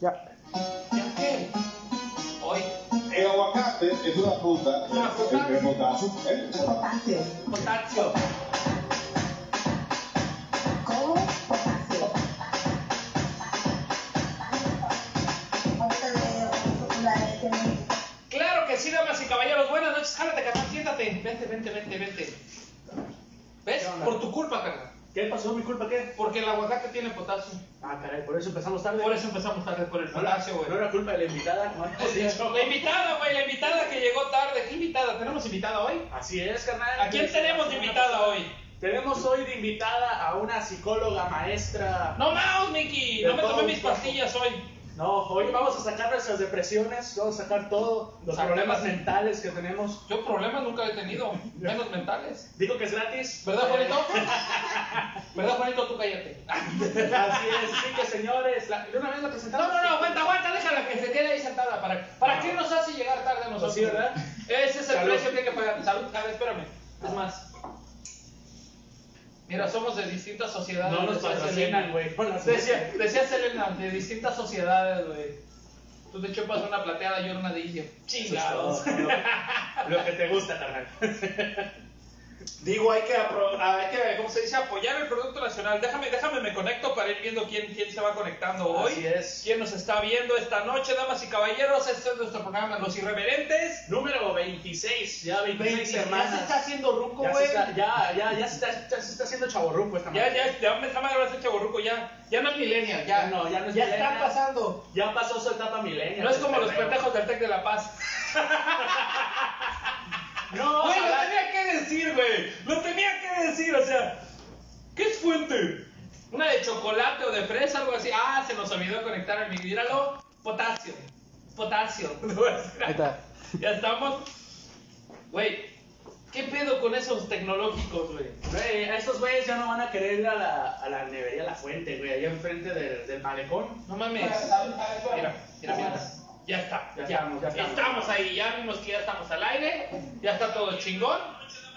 Ya. ¿Ya qué? Hoy, El aguacate es una fruta ¿Es una fruta? de potasio. ¿eh? Potasio. potasio. ¿Cómo? Potasio. Claro que sí, damas y caballeros. Buenas noches. Jálate, carnal. Siéntate. Vente, vente, vente, vente. ¿Ves? Por tu culpa, carnal. ¿Qué pasó? ¿Mi culpa qué? Porque el aguacate tiene potasio. Ah, caray, por eso empezamos tarde. Por eso empezamos tarde por el No era, potasio, güey. no era culpa de la invitada, dicho. La invitada, güey, la invitada que llegó tarde. ¿Qué invitada? ¿Tenemos invitada hoy? Así es, carnal. ¿A quién tenemos de invitada hoy? Tenemos hoy de invitada a una psicóloga maestra. No más, Miki. No me tomé mis pastillas hoy. No, hoy vamos a sacar nuestras depresiones, vamos a sacar todos los problemas mentales que tenemos. Yo problemas nunca he tenido, menos mentales. Digo que es gratis. ¿Verdad, Juanito? ¿Verdad, Juanito? Tú cállate. Así es, sí que señores. La, ¿De una vez la No, presentamos? no, no, aguanta, aguanta, déjala que se quede ahí sentada. ¿Para, para qué nos hace llegar tarde a nosotros? Sí, ¿verdad? Ese es el Salud. precio que hay que pagar. Salud, a ver, espérame. Es más. Mira, somos de distintas sociedades. No nos patrocinan, Selena. güey. Decía, decía Selena, de distintas sociedades, güey. Tú te chupas una plateada, yo una de indio. Chingados. todo, Lo, lo que te gusta, carnal. Digo, hay que, hay que, ¿cómo se dice? Apoyar el producto nacional. Déjame, déjame, me conecto para ir viendo quién, quién se va conectando hoy. Así es. ¿Quién nos está viendo esta noche, damas y caballeros? Este es nuestro programa, Los Irreverentes. Número 26, ya 26 Ya se semanas. está haciendo ruco, Ya, güey. está, ya, ya, ya, se está, ya se está haciendo chaborruco esta Ya, madre. ya, ya me está madre ese chaborruco, ya. Ya no es millennial, ya. Ya no, ya no es Ya millennial. está pasando. Ya pasó su etapa milenial. No es como los Pero- pendejos del Tec de la Paz. No, Güey, lo tenía que decir, güey. Lo tenía que decir, o sea. ¿Qué es fuente? Una de chocolate o de fresa, algo así. Ah, se nos olvidó conectar el míralo. Potasio. Potasio. Ahí está. Ya estamos. Güey, ¿qué pedo con esos tecnológicos, güey? Güey, a estos güeyes ya no van a querer ir a la, a la nevería La Fuente, güey, allá enfrente del, del malecón. No mames. Mira, mira, mira. Ya está. Ya Ya, estamos, ya estamos. ahí. Ya vimos que ya estamos al aire. Ya está todo chingón.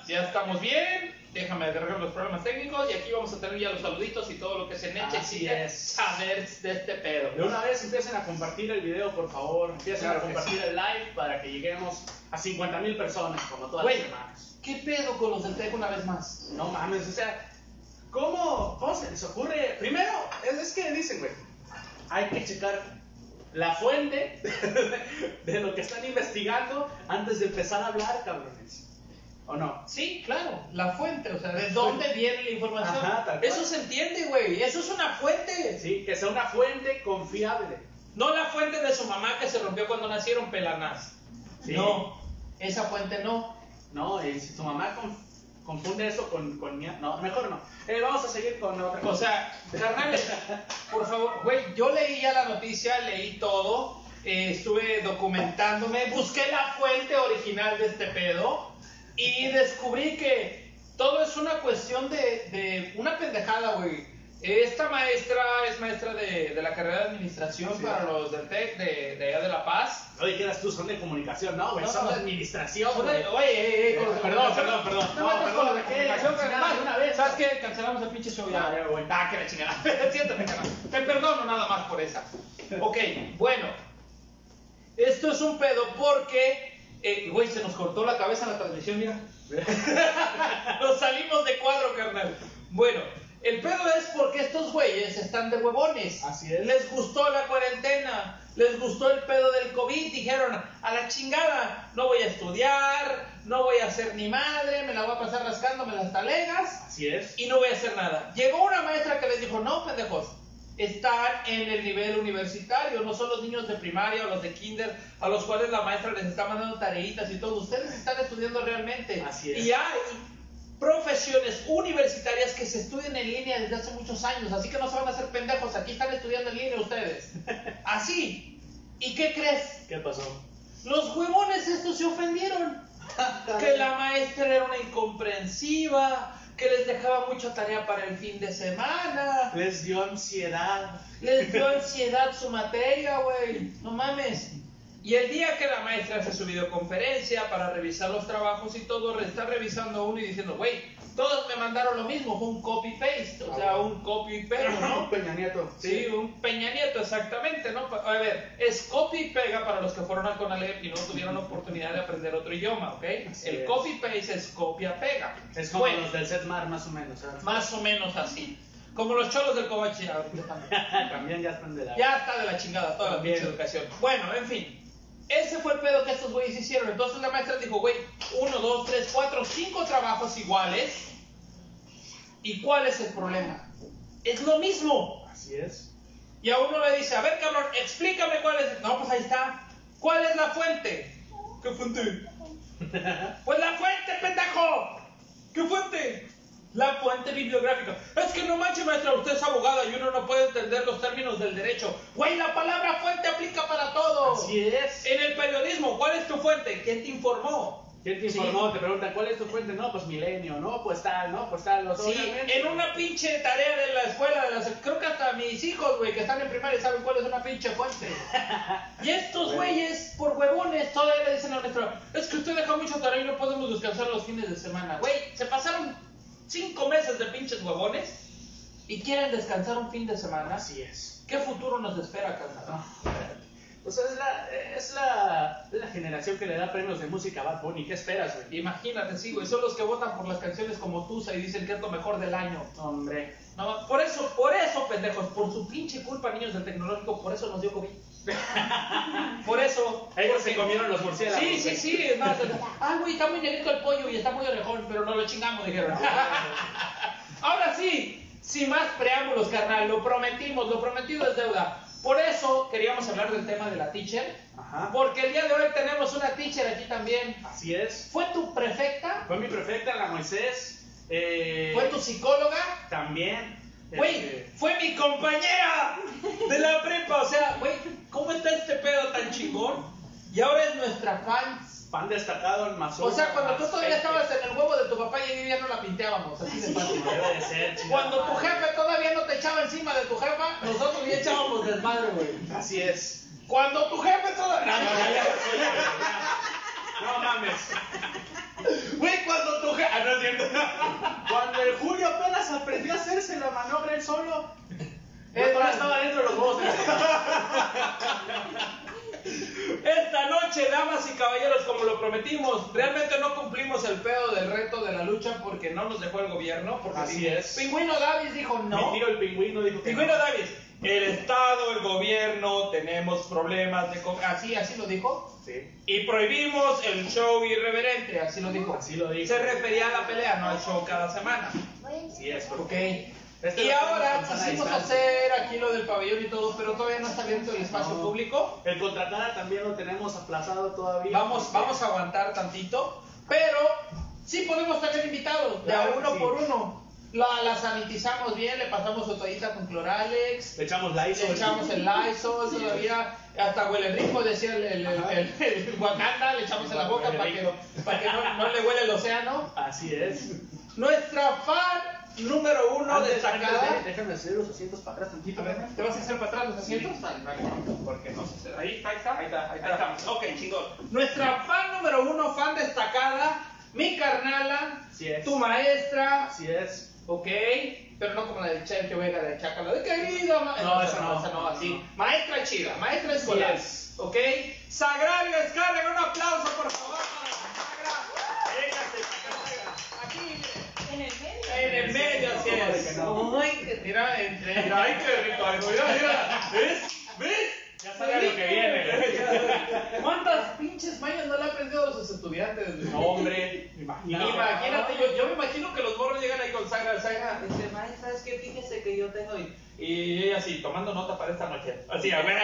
Ya estamos bien. Déjame agarrar los problemas técnicos. Y aquí vamos a tener ya los saluditos y todo lo que se Así necesite es. saber de este pedo. De una vez empiecen a compartir el video, por favor. Empiecen Claro a compartir el live para que lleguemos a 50 mil personas, como todas Güey, las semanas. ¿qué pedo con los del Tec una vez más? No mames, o sea, ¿cómo, cómo se les ocurre? Primero, es que dicen, güey, hay que checar la fuente de lo que están investigando antes de empezar a hablar, cabrones. ¿O no? Sí, claro, la fuente, o sea, ¿de dónde viene la información? Ajá. Eso se entiende, güey, eso es una fuente. Sí, que sea una fuente confiable. No la fuente de su mamá que se rompió cuando nacieron pelanás. Sí. No, esa fuente no. No, y si tu mamá confunde eso con, con mía- No, mejor no. Eh, vamos a seguir con otra cosa. O sea, carnales, por favor, güey, yo leí ya la noticia, leí todo, eh, estuve documentándome, busqué la fuente original de este pedo y descubrí que todo es una cuestión de, de una pendejada, güey. Esta maestra es maestra de, de la carrera de administración Sí. para los del TEC de, de allá de La Paz. No dijeras tú, son de comunicación, no, güey, No, son de administración, Oye, güey. oye, eh, los de Perdón, comunicación. perdón, perdón. No, perdón, comunicación, carnal. una vez. ¿Sabes qué? Cancelamos el pinche show ya. Ya, güey. Ah, que la chingada. Siéntate, carnal. Te perdono nada más por esa. Ok, bueno. Esto es un pedo porque, eh, güey, se nos cortó la cabeza en la transmisión, mira. Nos salimos de cuadro, carnal. Bueno, el pedo es porque estos güeyes están de huevones. Así es. Les gustó la cuarentena, les gustó el pedo del COVID, dijeron, a la chingada, no voy a estudiar, no voy a hacer ni madre, me la voy a pasar rascándome las talegas Así es. y no voy a hacer nada. Llegó una maestra que les dijo, no, pendejos, están en el nivel universitario, no son los niños de primaria o los de kinder a los cuales la maestra les está mandando tareitas y todo. Ustedes están estudiando realmente. Así es. Y hay profesiones universitarias que se estudian en línea desde hace muchos años, así que no se van a hacer pendejos, aquí están estudiando en línea ustedes. Así. ¿Y qué crees? ¿Qué pasó? Los huevones estos se ofendieron. que la maestra era una incomprensiva, que les dejaba mucha tarea para el fin de semana, Les dio ansiedad. les dio ansiedad su materia, güey. No mames. Y el día que la maestra hace su videoconferencia para revisar los trabajos y todo, está revisando uno y diciendo, güey, todos me mandaron lo mismo, fue un copy-paste, o sea, un copy-pega, ¿no? Peña Nieto. Sí, un Peña Nieto, exactamente, ¿no? A ver, es copy y pega para los que fueron al Conalep y no tuvieron oportunidad de aprender otro idioma, ¿ok? Así el copy-paste es copia-pega. Es como Bueno, los del Setmar, más o menos. ¿sabes? más o menos así. Como los cholos del Covachi ahorita también. Ya están de la. Ya está de la chingada toda la También. pinche educación. Bueno, en fin. Ese fue el pedo que estos güeyes hicieron. Entonces la maestra dijo, güey, uno, dos, tres, cuatro, cinco trabajos iguales. ¿Y cuál es el problema? Es lo mismo. Así es. Y a uno le dice, a ver cabrón, explícame cuál es. No, pues ahí está. ¿Cuál es la fuente? ¿Qué fuente? Pues la fuente, pendejo. ¿Qué fuente? La fuente bibliográfica. Es que no manches, maestra, usted es abogada y uno no puede entender los términos del derecho. Güey, la palabra fuente aplica para todo. Así es. En el periodismo, ¿cuál es tu fuente? ¿Quién te informó? ¿Quién te Sí. informó? Te preguntan, ¿cuál es tu fuente? No, pues Milenio, no, pues tal, no, pues tal. Los Sí, obviamente. en una pinche tarea de la escuela, de las, creo que hasta mis hijos, güey, que están en primaria saben cuál es una pinche fuente. Y estos güeyes, por huevones, todavía le dicen a nuestra, es que usted deja mucho tarea y no podemos descansar los fines de semana. Güey, se pasaron cinco meses de pinches huevones y quieren descansar un fin de semana. Así es. ¿Qué futuro nos espera, carnal? Ah, Pues es la, es, la, la generación que le da premios de música a Bad Bunny. ¿Qué esperas, güey? Imagínate, sí, güey, son los que votan por las canciones como Tusa y dicen que es lo mejor del año. Hombre. No, por eso, por eso, pendejos, por su pinche culpa, niños del tecnológico, por eso nos dio COVID. Por eso. Ellos porque- se comieron los murciélagos. Sí, sí, sí, es más. Ah, güey, está muy negrito el pollo y está muy orejón, pero no lo chingamos, dijeron. Ahora sí, sin más preámbulos, carnal, lo prometimos, lo prometido es deuda. Por eso queríamos hablar del tema de la teacher, Ajá. porque el día de hoy tenemos una teacher aquí también. Así es. ¿Fue tu prefecta? Fue mi prefecta, la Moisés. Eh, ¿Fue tu psicóloga? También. Güey, fue mi compañera de la prepa. O sea, güey, ¿cómo está este pedo tan chingón? Y ahora es nuestra fan. Fan destacado en Mazón. O sea, cuando tú todavía estabas en el huevo de tu papá y ya no la pinteábamos, así de fácil. Debe de ser, chingada Cuando tu jefe todavía no te echaba encima de tu jefa, nosotros ya echábamos desmadre, güey. Así es. Cuando tu jefe todavía... No, ya, ya. No mames. Güey, cuando tu jefe... Ah, no es cierto. Cuando el Julio apenas aprendió a hacerse la maniobra él solo. Todavía estaba dentro de los huevos. Esta noche, damas y caballeros, como lo prometimos, realmente no cumplimos el pedo del reto de la lucha porque no nos dejó el gobierno. Porque Así sí, es. Pingüino Davis dijo no. Mi tío el pingüino dijo que Pingüino no. Davis, el Estado, el gobierno, tenemos problemas de... Así, así lo dijo. Sí. Y prohibimos el show irreverente, así lo dijo. Así lo dijo. Se refería a la pelea, no al show cada semana. Así es. Ok. Este y ahora quisimos hacer aquí lo del pabellón y todo, pero todavía no está abierto el espacio No. público. El contratada también lo tenemos aplazado todavía. Vamos, vamos a aguantar tantito, pero sí podemos tener invitados, de a uno sí. por uno. La, la sanitizamos bien, le pasamos su toallita con cloralex, Le echamos la ISO. le echamos el Lysol todavía, hasta huele rico, decía el, el, el, Ajá. el- el Wakanda, le echamos en la boca para que, para que no, no le huele el océano. Así es. Nuestra fan número uno Antes- antes destacada. de- déjame hacer los asientos para atrás tantito. A ver, ¿te vas a hacer para atrás los asientos? Vale, vale. Porque no se Ahí, ahí está, ahí está, ahí está. Ok, chingón. Nuestra fan número uno, fan destacada, mi carnala, Así es. tu maestra, Así es. Ok, pero no como la del Chen que venga de Chácala, de querida ma- No, esa no. esa no, así. Maestra chida, maestra escolar, es. ok. Sagrario Escarga, un aplauso por favor para la Sagra. Véngase, aquí, En el medio. en el medio, así ¿Cómo de es. Ay, mira, entre. Mira, ay, qué rico. Mira, mira. ¿Ves? ¿Ves? Ya sabe lo que viene. ¿Cuántas pinches mañas no le han aprendido a sus estudiantes? No, hombre. Imagínate. Imagínate, yo, yo me imagino que los morros llegan ahí con Sagra, Sagra, dice, maestra, es que fíjese que yo tengo, y, y ella así, tomando nota para esta noche, así, a ver,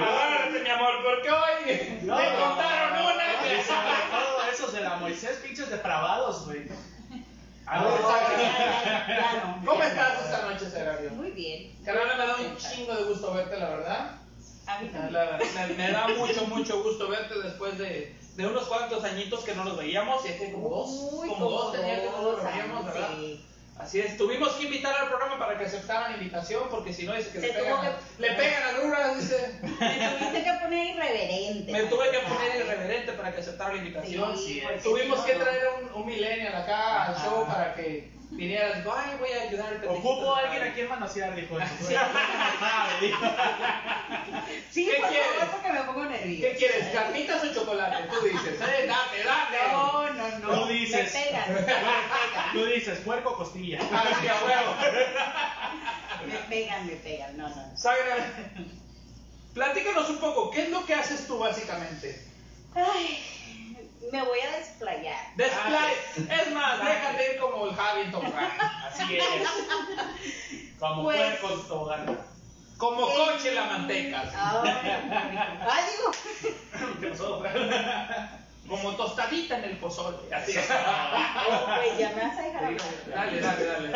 agárrate mi amor, porque hoy No, me contaron no, una que... sobre todo esos de la Moisés, pinches depravados, güey. No, ya, ya, ¿Cómo estás esta noche, Sagrario? Muy bien. Carnal, me da un chingo de gusto verte, la verdad. A mí también. La- me, me da mucho, mucho gusto verte después de, de unos cuantos añitos que no nos veíamos, y es que como dos, Uy, como dos tenía que no nos veíamos, ¿verdad? sí. Así es, tuvimos que invitar al programa para que aceptaran la invitación, porque si no dice que Se le pegan, que- le pegan dice. Me tuviste que poner irreverente. Me tuve que poner irreverente para que aceptara la invitación. Sí, Tuvimos que traer un, un millennial acá al show para que viniera. Digo, ay, voy a ayudar al pendejito". Ocupo a alguien a quien manosear, dijo. Sí. sabe, dijo. Sí, ¿Qué por quieres? favor, porque me pongo nerviosa. ¿Qué quieres, carnitas o chocolate? Tú dices, eh, dame, dame. No, no, no. Tú dices. Me pegan, me pegan. Tú dices, puerco o costilla. Ah, sí, a huevo. Me pegan, me pegan. No, no. no. Sagra, platícanos un poco, ¿qué es lo que haces tú básicamente? Ay, me voy a desplayar. Desplay. Es más, déjate ir como el Javi Gun. Así es. Como Pues- puerco en tobogán. Como coche la manteca. Ay, digo. ¿Qué pasó? Como tostadita en el pozole. Así es. Oh, pues ya me vas a dejar hablar. Dale, dale, dale.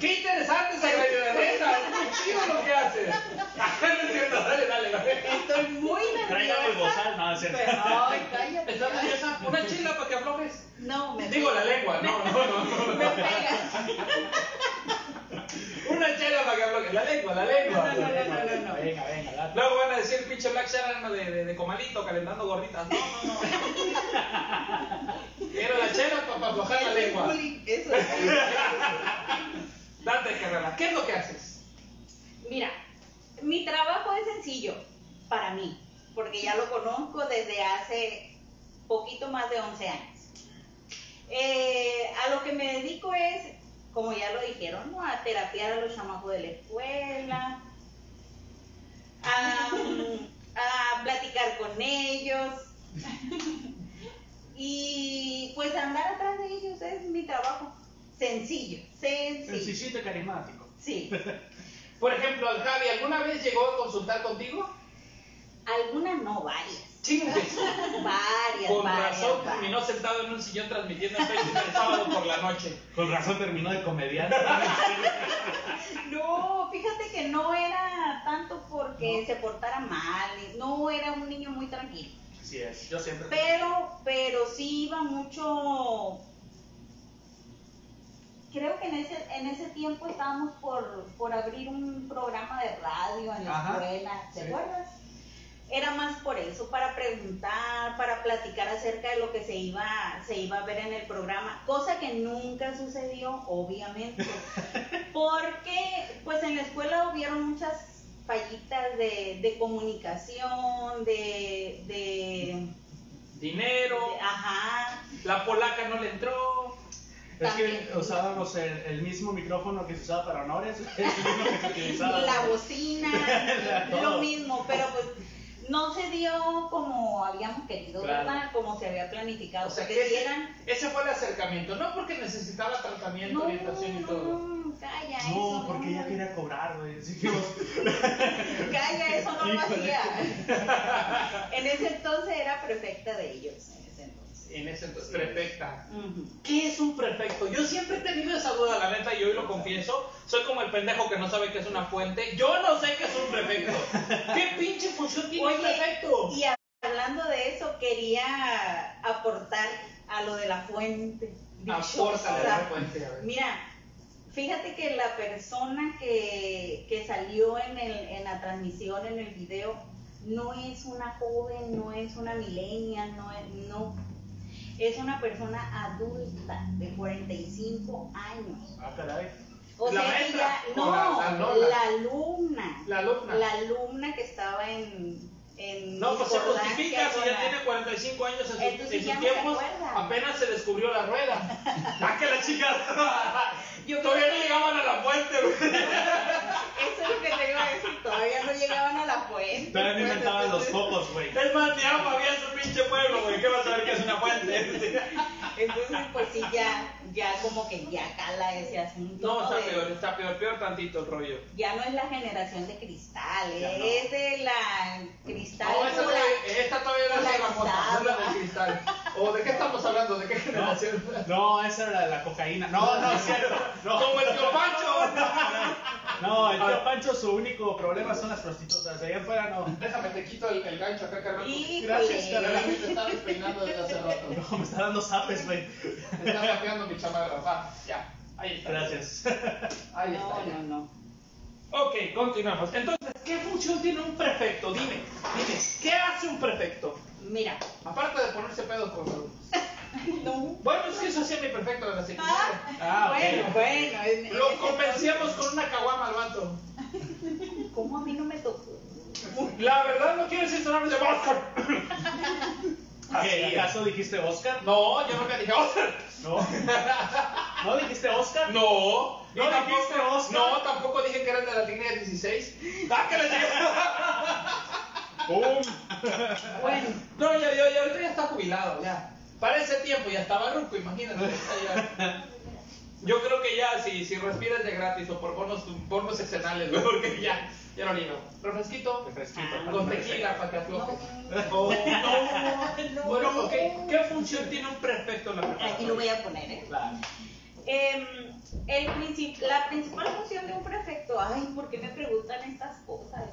Qué interesante esa neta. Es muy chido lo que haces. No es cierto, dale, dale, dale. Estoy muy Tráigame el nerviosa. bozal, no, es cierto. Pero, ay, cállate. ¿Estás nerviosa? Una chila para que aflojes. No, me Digo la lengua, no, no, no. no. Me pegan. Una chela para que aflojes. La lengua, la lengua. No, no, no, no, no, no. Venga, venga, dale. Luego van a decir pinche Black Sharon de, de, de comalito calentando gorditas. No, no, no. Quiero la chela para aflojar la lengua. Eso es. Date carrera. ¿Qué es lo que haces? Mira, mi trabajo es sencillo para mí, porque ya lo conozco desde hace poquito más de 11 años. Eh, a lo que me dedico es, como ya lo dijeron, ¿no? a terapiar a los chamacos de la escuela, a, a platicar con ellos y pues andar atrás de ellos es mi trabajo. Sencillo, sencillo. Sencillito y carismático. Sí. Por ejemplo, al Javi, ¿alguna vez llegó a consultar contigo? Algunas no, varias. Chingues. Varias, Con varias. razón varias. terminó sentado en un sillón transmitiendo en Facebook el sábado por la noche. Con razón terminó de comediante. No, fíjate que no era tanto porque se portara mal, no era un niño muy tranquilo. Así es, yo siempre. Pero, pero sí iba mucho. Creo que en ese, en ese tiempo estábamos por, por abrir un programa de radio en la Ajá, escuela, ¿te sí. acuerdas? Era más por eso, para preguntar, para platicar acerca de lo que se iba, se iba a ver en el programa, cosa que nunca sucedió, obviamente, porque pues en la escuela hubieron muchas fallitas de, de comunicación, de, de, Dinero, de- ajá, la polaca no le entró. Es que usábamos el, el mismo micrófono que se usaba para honores. Es el mismo que se utilizaba. la bocina, lo mismo, pero pues no se dio como habíamos querido, Claro. ¿verdad? Como se había planificado, O sea, que ese, eran... ese fue el acercamiento, no porque necesitaba tratamiento, No, orientación y todo. no, calla eso. No, porque ella quería cobrar, güey. Así que vos- Calla, eso no lo hacía. en ese entonces era prefecta de ellos, en ese entonces, prefecta. ¿Qué es un prefecto? Yo siempre he tenido esa duda, la neta, y hoy lo confieso. Soy como el pendejo que no sabe qué es una fuente. Yo no sé qué es un prefecto. ¿Qué pinche función tiene un Oye, prefecto? y hablando de eso, quería aportar a lo de la fuente. Apórtale a dichosa. la fuente, a ver. Mira, fíjate que la persona que, que salió en, el, en la transmisión, en el video, no es una joven, no es una millennial, no es, no. Es una persona adulta de 45 años. Ah, caray. O ¿La sea, maestra ella- o no, la- la alumna. La alumna. La alumna que estaba en. En No, pues se justifica si ya tiene 45 años en, su- en sus se apenas se descubrió la rueda. ¡Ah, que la chica! Yo Todavía no llegaban a la fuente, güey. Eso es lo que te iba a decir, todavía no llegaban a la fuente. Todavía no pues, inventaban los focos, güey. Es más, ni agua había en su pinche pueblo, güey. ¿Qué vas a saber que es una fuente? Entonces, pues sí, ya, ya como que ya cala ese asunto. No, está De- peor, está peor, peor tantito el rollo. Ya no es la generación de cristal, Ya eh, no. es de la cristal. No, esta todavía, esta todavía no es la mota, no es la polarizada. de cristal. ¿O de qué estamos hablando? ¿De qué generación? No, esa era la cocaína. No, no, es cierto. No. Como el tío Pancho. No, el tío Pancho su único problema son las prostitutas. De allá afuera no. Déjame, te quito el, el gancho acá. Híjole. Gracias, carnal. te estaba despeinando desde hace rato. No, me está dando zapes, güey. Me está pateando mi ya. Ahí está. Gracias. Ahí está. No, ya. no, no. Ok, continuamos. Entonces, ¿qué función tiene un prefecto? Dime, dime, ¿qué hace un prefecto? Mira. Aparte de ponerse pedo con los alumnos. No. Bueno, es que eso hacía mi prefecto de la secundaria. Ah, ok. bueno, bueno. en- en Lo convencíamos con una caguama al vato. ¿Cómo a mí no me tocó? La verdad no quiero decir su nombre de Oscar. ¿Qué, ¿Acaso dijiste Oscar? No, yo nunca dije Oscar. No. ¿No dijiste Oscar? No. ¿No dijiste Oscar? No, tampoco dije que eran de la línea 16. ¡Ah, que les digo! ¡Pum! Bueno, No, yo, yo, yo ahorita ya está jubilado, ya. Para ese tiempo ya estaba ruco, imagínate. Yo creo que ya, si, si respiras de gratis o por bonos, bonos excenales, güey, porque ya, ya no niego. Refresquito, Refresquito. con tequila para que afloje. no. Oh, No, Bueno, no. ok, ¿qué función tiene un prefecto en la? Aquí lo voy a poner, ¿eh? Claro. Em, el princip- la principal función de un prefecto, ay, ¿por qué me preguntan estas cosas?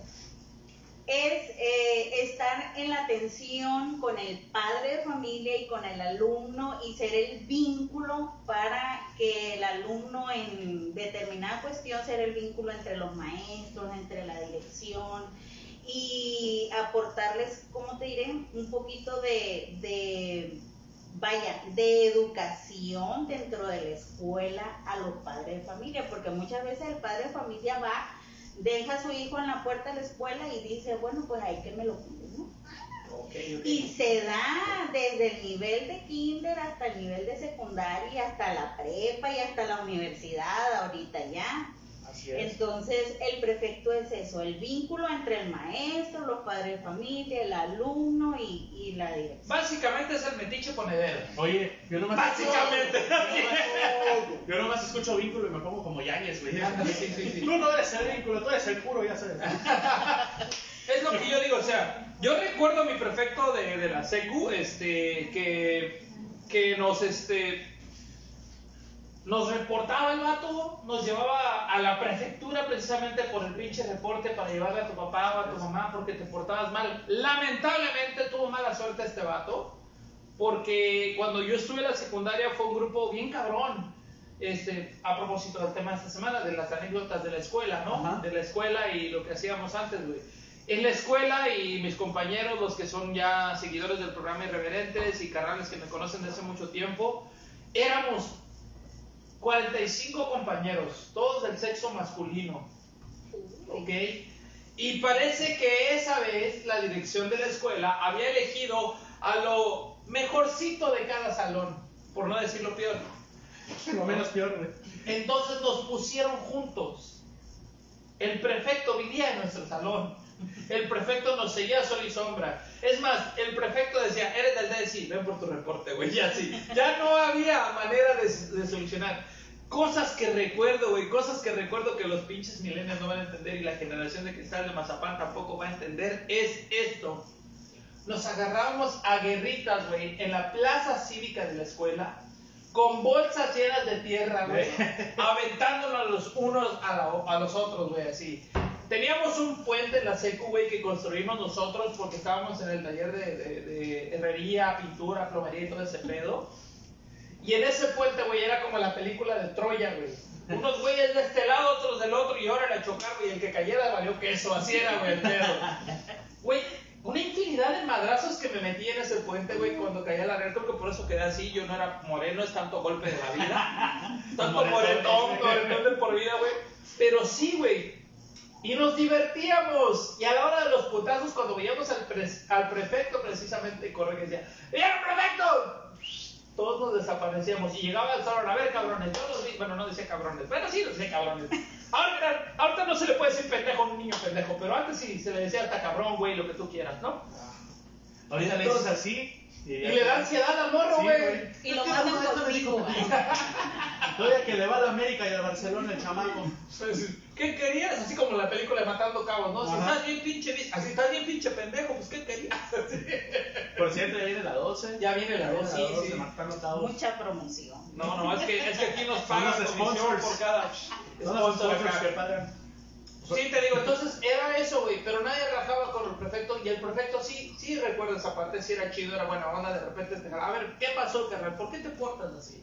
Es eh, estar en la atención con el padre de familia y con el alumno y ser el vínculo para que el alumno en determinada cuestión ser el vínculo entre los maestros, entre la dirección y aportarles, ¿cómo te diré? Un poquito de, de vaya, de educación dentro de la escuela a los padres de familia, porque muchas veces el padre de familia va, deja a su hijo en la puerta de la escuela y dice, bueno, pues ahí que me lo cuide, ¿no? Ok, ok. Y se da desde el nivel de kinder hasta el nivel de secundaria, hasta la prepa y hasta la universidad ahorita ya. Entonces, el prefecto es eso, el vínculo entre el maestro, los padres de familia, el alumno y, y la dirección. Básicamente es el metiche ponedero. Oye, yo nomás Básicamente. Yo nomás escucho vínculo y me pongo como Yañez, güey. Ándale, sí, sí, sí. Tú no eres el vínculo, tú eres el puro, ya sabes. Es lo que yo digo, o sea, yo recuerdo a mi prefecto de, de la secu, este, que, que nos, este, nos reportaba el vato, nos llevaba a la prefectura precisamente por el pinche reporte para llevarle a tu papá o a tu mamá porque te portabas mal. Lamentablemente tuvo mala suerte este vato, porque cuando yo estuve en la secundaria fue un grupo bien cabrón. Este, a propósito del tema de esta semana, de las anécdotas de la escuela, ¿no? Ajá. De la escuela y lo que hacíamos antes, güey. En la escuela y mis compañeros, los que son ya seguidores del programa Irreverentes y carnales que me conocen desde hace mucho tiempo, éramos 45 compañeros, todos del sexo masculino. ¿Ok? Y parece que esa vez la dirección de la escuela había elegido a lo mejorcito de cada salón, por no decir lo peor. Lo menos peor, güey. Entonces nos pusieron juntos. El prefecto vivía en nuestro salón. El prefecto nos seguía sol y sombra. Es más, el prefecto decía, eres del DSI, ven por tu reporte, güey. Ya sí. Ya no había manera de, de solucionar. Cosas que recuerdo, güey. Cosas que recuerdo que los pinches milenios no van a entender y la generación de cristal de Mazapán tampoco va a entender. Es esto. Nos agarrábamos a guerritas, güey, en la plaza cívica de la escuela con bolsas llenas de tierra, güey, aventándonos los unos a, la- a los otros, güey, así. Teníamos un puente en la secu, güey, que construimos nosotros porque estábamos en el taller de, de- de herrería, pintura, plomería y todo ese pedo. Y en ese puente, güey, era como la película de Troya, güey. Unos güeyes de este lado, otros del otro, y ahora a chocar, güey, el que cayera valió queso, así era, güey, el pedo. Güey, una infinidad de madrazos que me metí en ese puente, güey, cuando caía la red, creo que por eso quedé así, yo no era moreno, es tanto golpe de la vida, tanto moretón, moretón de por vida, güey, pero sí, güey, y nos divertíamos, y a la hora de los putazos, cuando veíamos al, pres- al prefecto precisamente, corre que decía, ¡Mira, prefecto! Todos nos desaparecíamos, y llegaba el salón, a ver, cabrones, yo los vi, bueno, no decía cabrones, pero sí decía cabrones. Ahora, ahorita no se le puede decir pendejo a un niño pendejo, pero antes sí se le decía hasta cabrón, güey, lo que tú quieras, ¿no? Ahorita le dices así. Y le da ansiedad al morro, güey. Y lo mandan conmigo. Todavía que le va a la América y al Barcelona el chamaco. ¿Qué querías? Así como la película de Matando Cabos, ¿no? Si Ajá. estás bien pinche, así estás bien pinche pendejo, pues ¿qué querías? Por cierto, ya viene la 12. Ya viene la Ya voz, sí, viene la 12, sí. Matando Cabos. Mucha promoción. No, no, es que, es que aquí nos pagan sponsors. por cada Son los sponsor sponsors que pagan. Sí, te digo, entonces era eso, güey, pero nadie rajaba con el prefecto y el prefecto sí, sí recuerda esa parte, sí era chido, era buena onda, de repente te a ver, ¿qué pasó, carnal? ¿Por qué te portas así?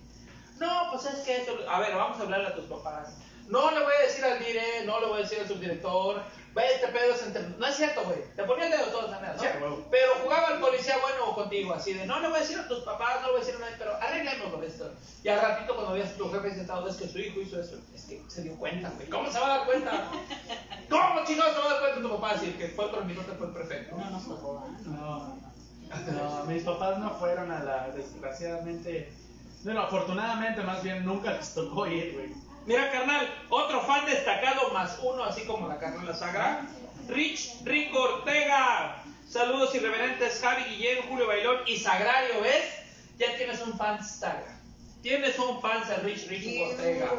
No, pues es que eso, a ver, vamos a hablarle a tus papás. No le voy a decir al dire, no le voy a decir al subdirector, ve este pedo es entre... No es cierto, güey, te ponía el dedo de todas maneras, ¿no? Sí. Pero jugaba el policía bueno contigo, así de, no le voy a decir a tus papás, no le voy a decir a nadie, pero arreglémoslo esto. Y al ratito cuando veas a tu jefe sentado, es que su hijo hizo esto, es que se dio cuenta, güey, ¿cómo se va a dar cuenta? ¿Cómo chingados se va a dar cuenta tu papá si el que fue por mi nota fue el prefecto? No ¿ah? No, no, mis papás no fueron a la, desgraciadamente, bueno, afortunadamente más bien nunca les tocó ir, güey. Mira, carnal, otro fan destacado más uno, así como la carnal Sagra. Rich Rico Ortega. Saludos irreverentes, Javi Guillén, Julio Bailón y Sagrario, ¿ves? Ya tienes un fan Sagra. Tienes un fan de Rich Rico ¿Qué Ortega.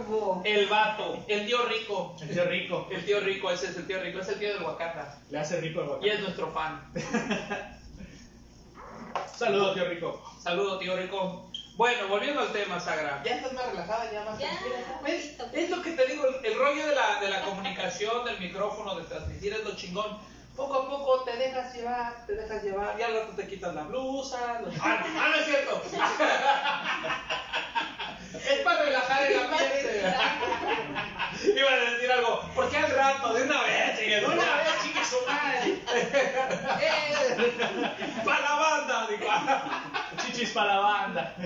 El vato, el tío rico. El tío rico, El tío rico, ese es el tío rico, es el tío del Wakanda. le hace rico el Y guacamole. es nuestro fan. Saludos, tío rico. Saludos, tío rico. Bueno, volviendo al tema, Sagra. Ya estás más relajada, ya más Ya, ¿Ves? poquito. Es lo que te digo, el, el rollo de la, de la comunicación, del micrófono, de transmitir es lo chingón. Poco a poco te dejas llevar, te dejas llevar, y al rato te quitas la blusa. los- Ah, ah, no es cierto. es para relajar el ambiente. Iba a decir algo, ¿por qué al rato? De una vez, chingue, de una vez, chingue su madre. para la banda, digo. Chichis para la banda.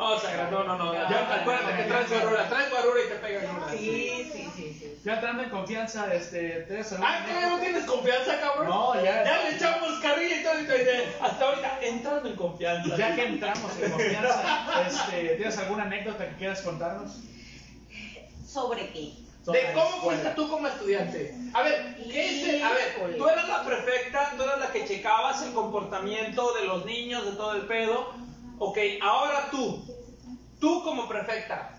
No, Sagra, no, no, no. Ya, acuérdate que traes guarura, traes guarura y te pegan una. Sí, sí, sí, sí. Ya entrando en confianza, este, ¿tienes alguna Ah, ¿todavía no tienes confianza, cabrón? No, ya. Ya le echamos carrilla y todo, y todo, hasta ahorita entrando en confianza. Ya que entramos en confianza, este, ¿tienes alguna anécdota que quieras contarnos? ¿Sobre qué? ¿De cómo fuiste tú como estudiante? A ver, ¿qué es el- A ver, tú eras la prefecta, tú eras la que checabas el comportamiento de los niños, de todo el pedo. Ok, ahora tú, tú como prefecta,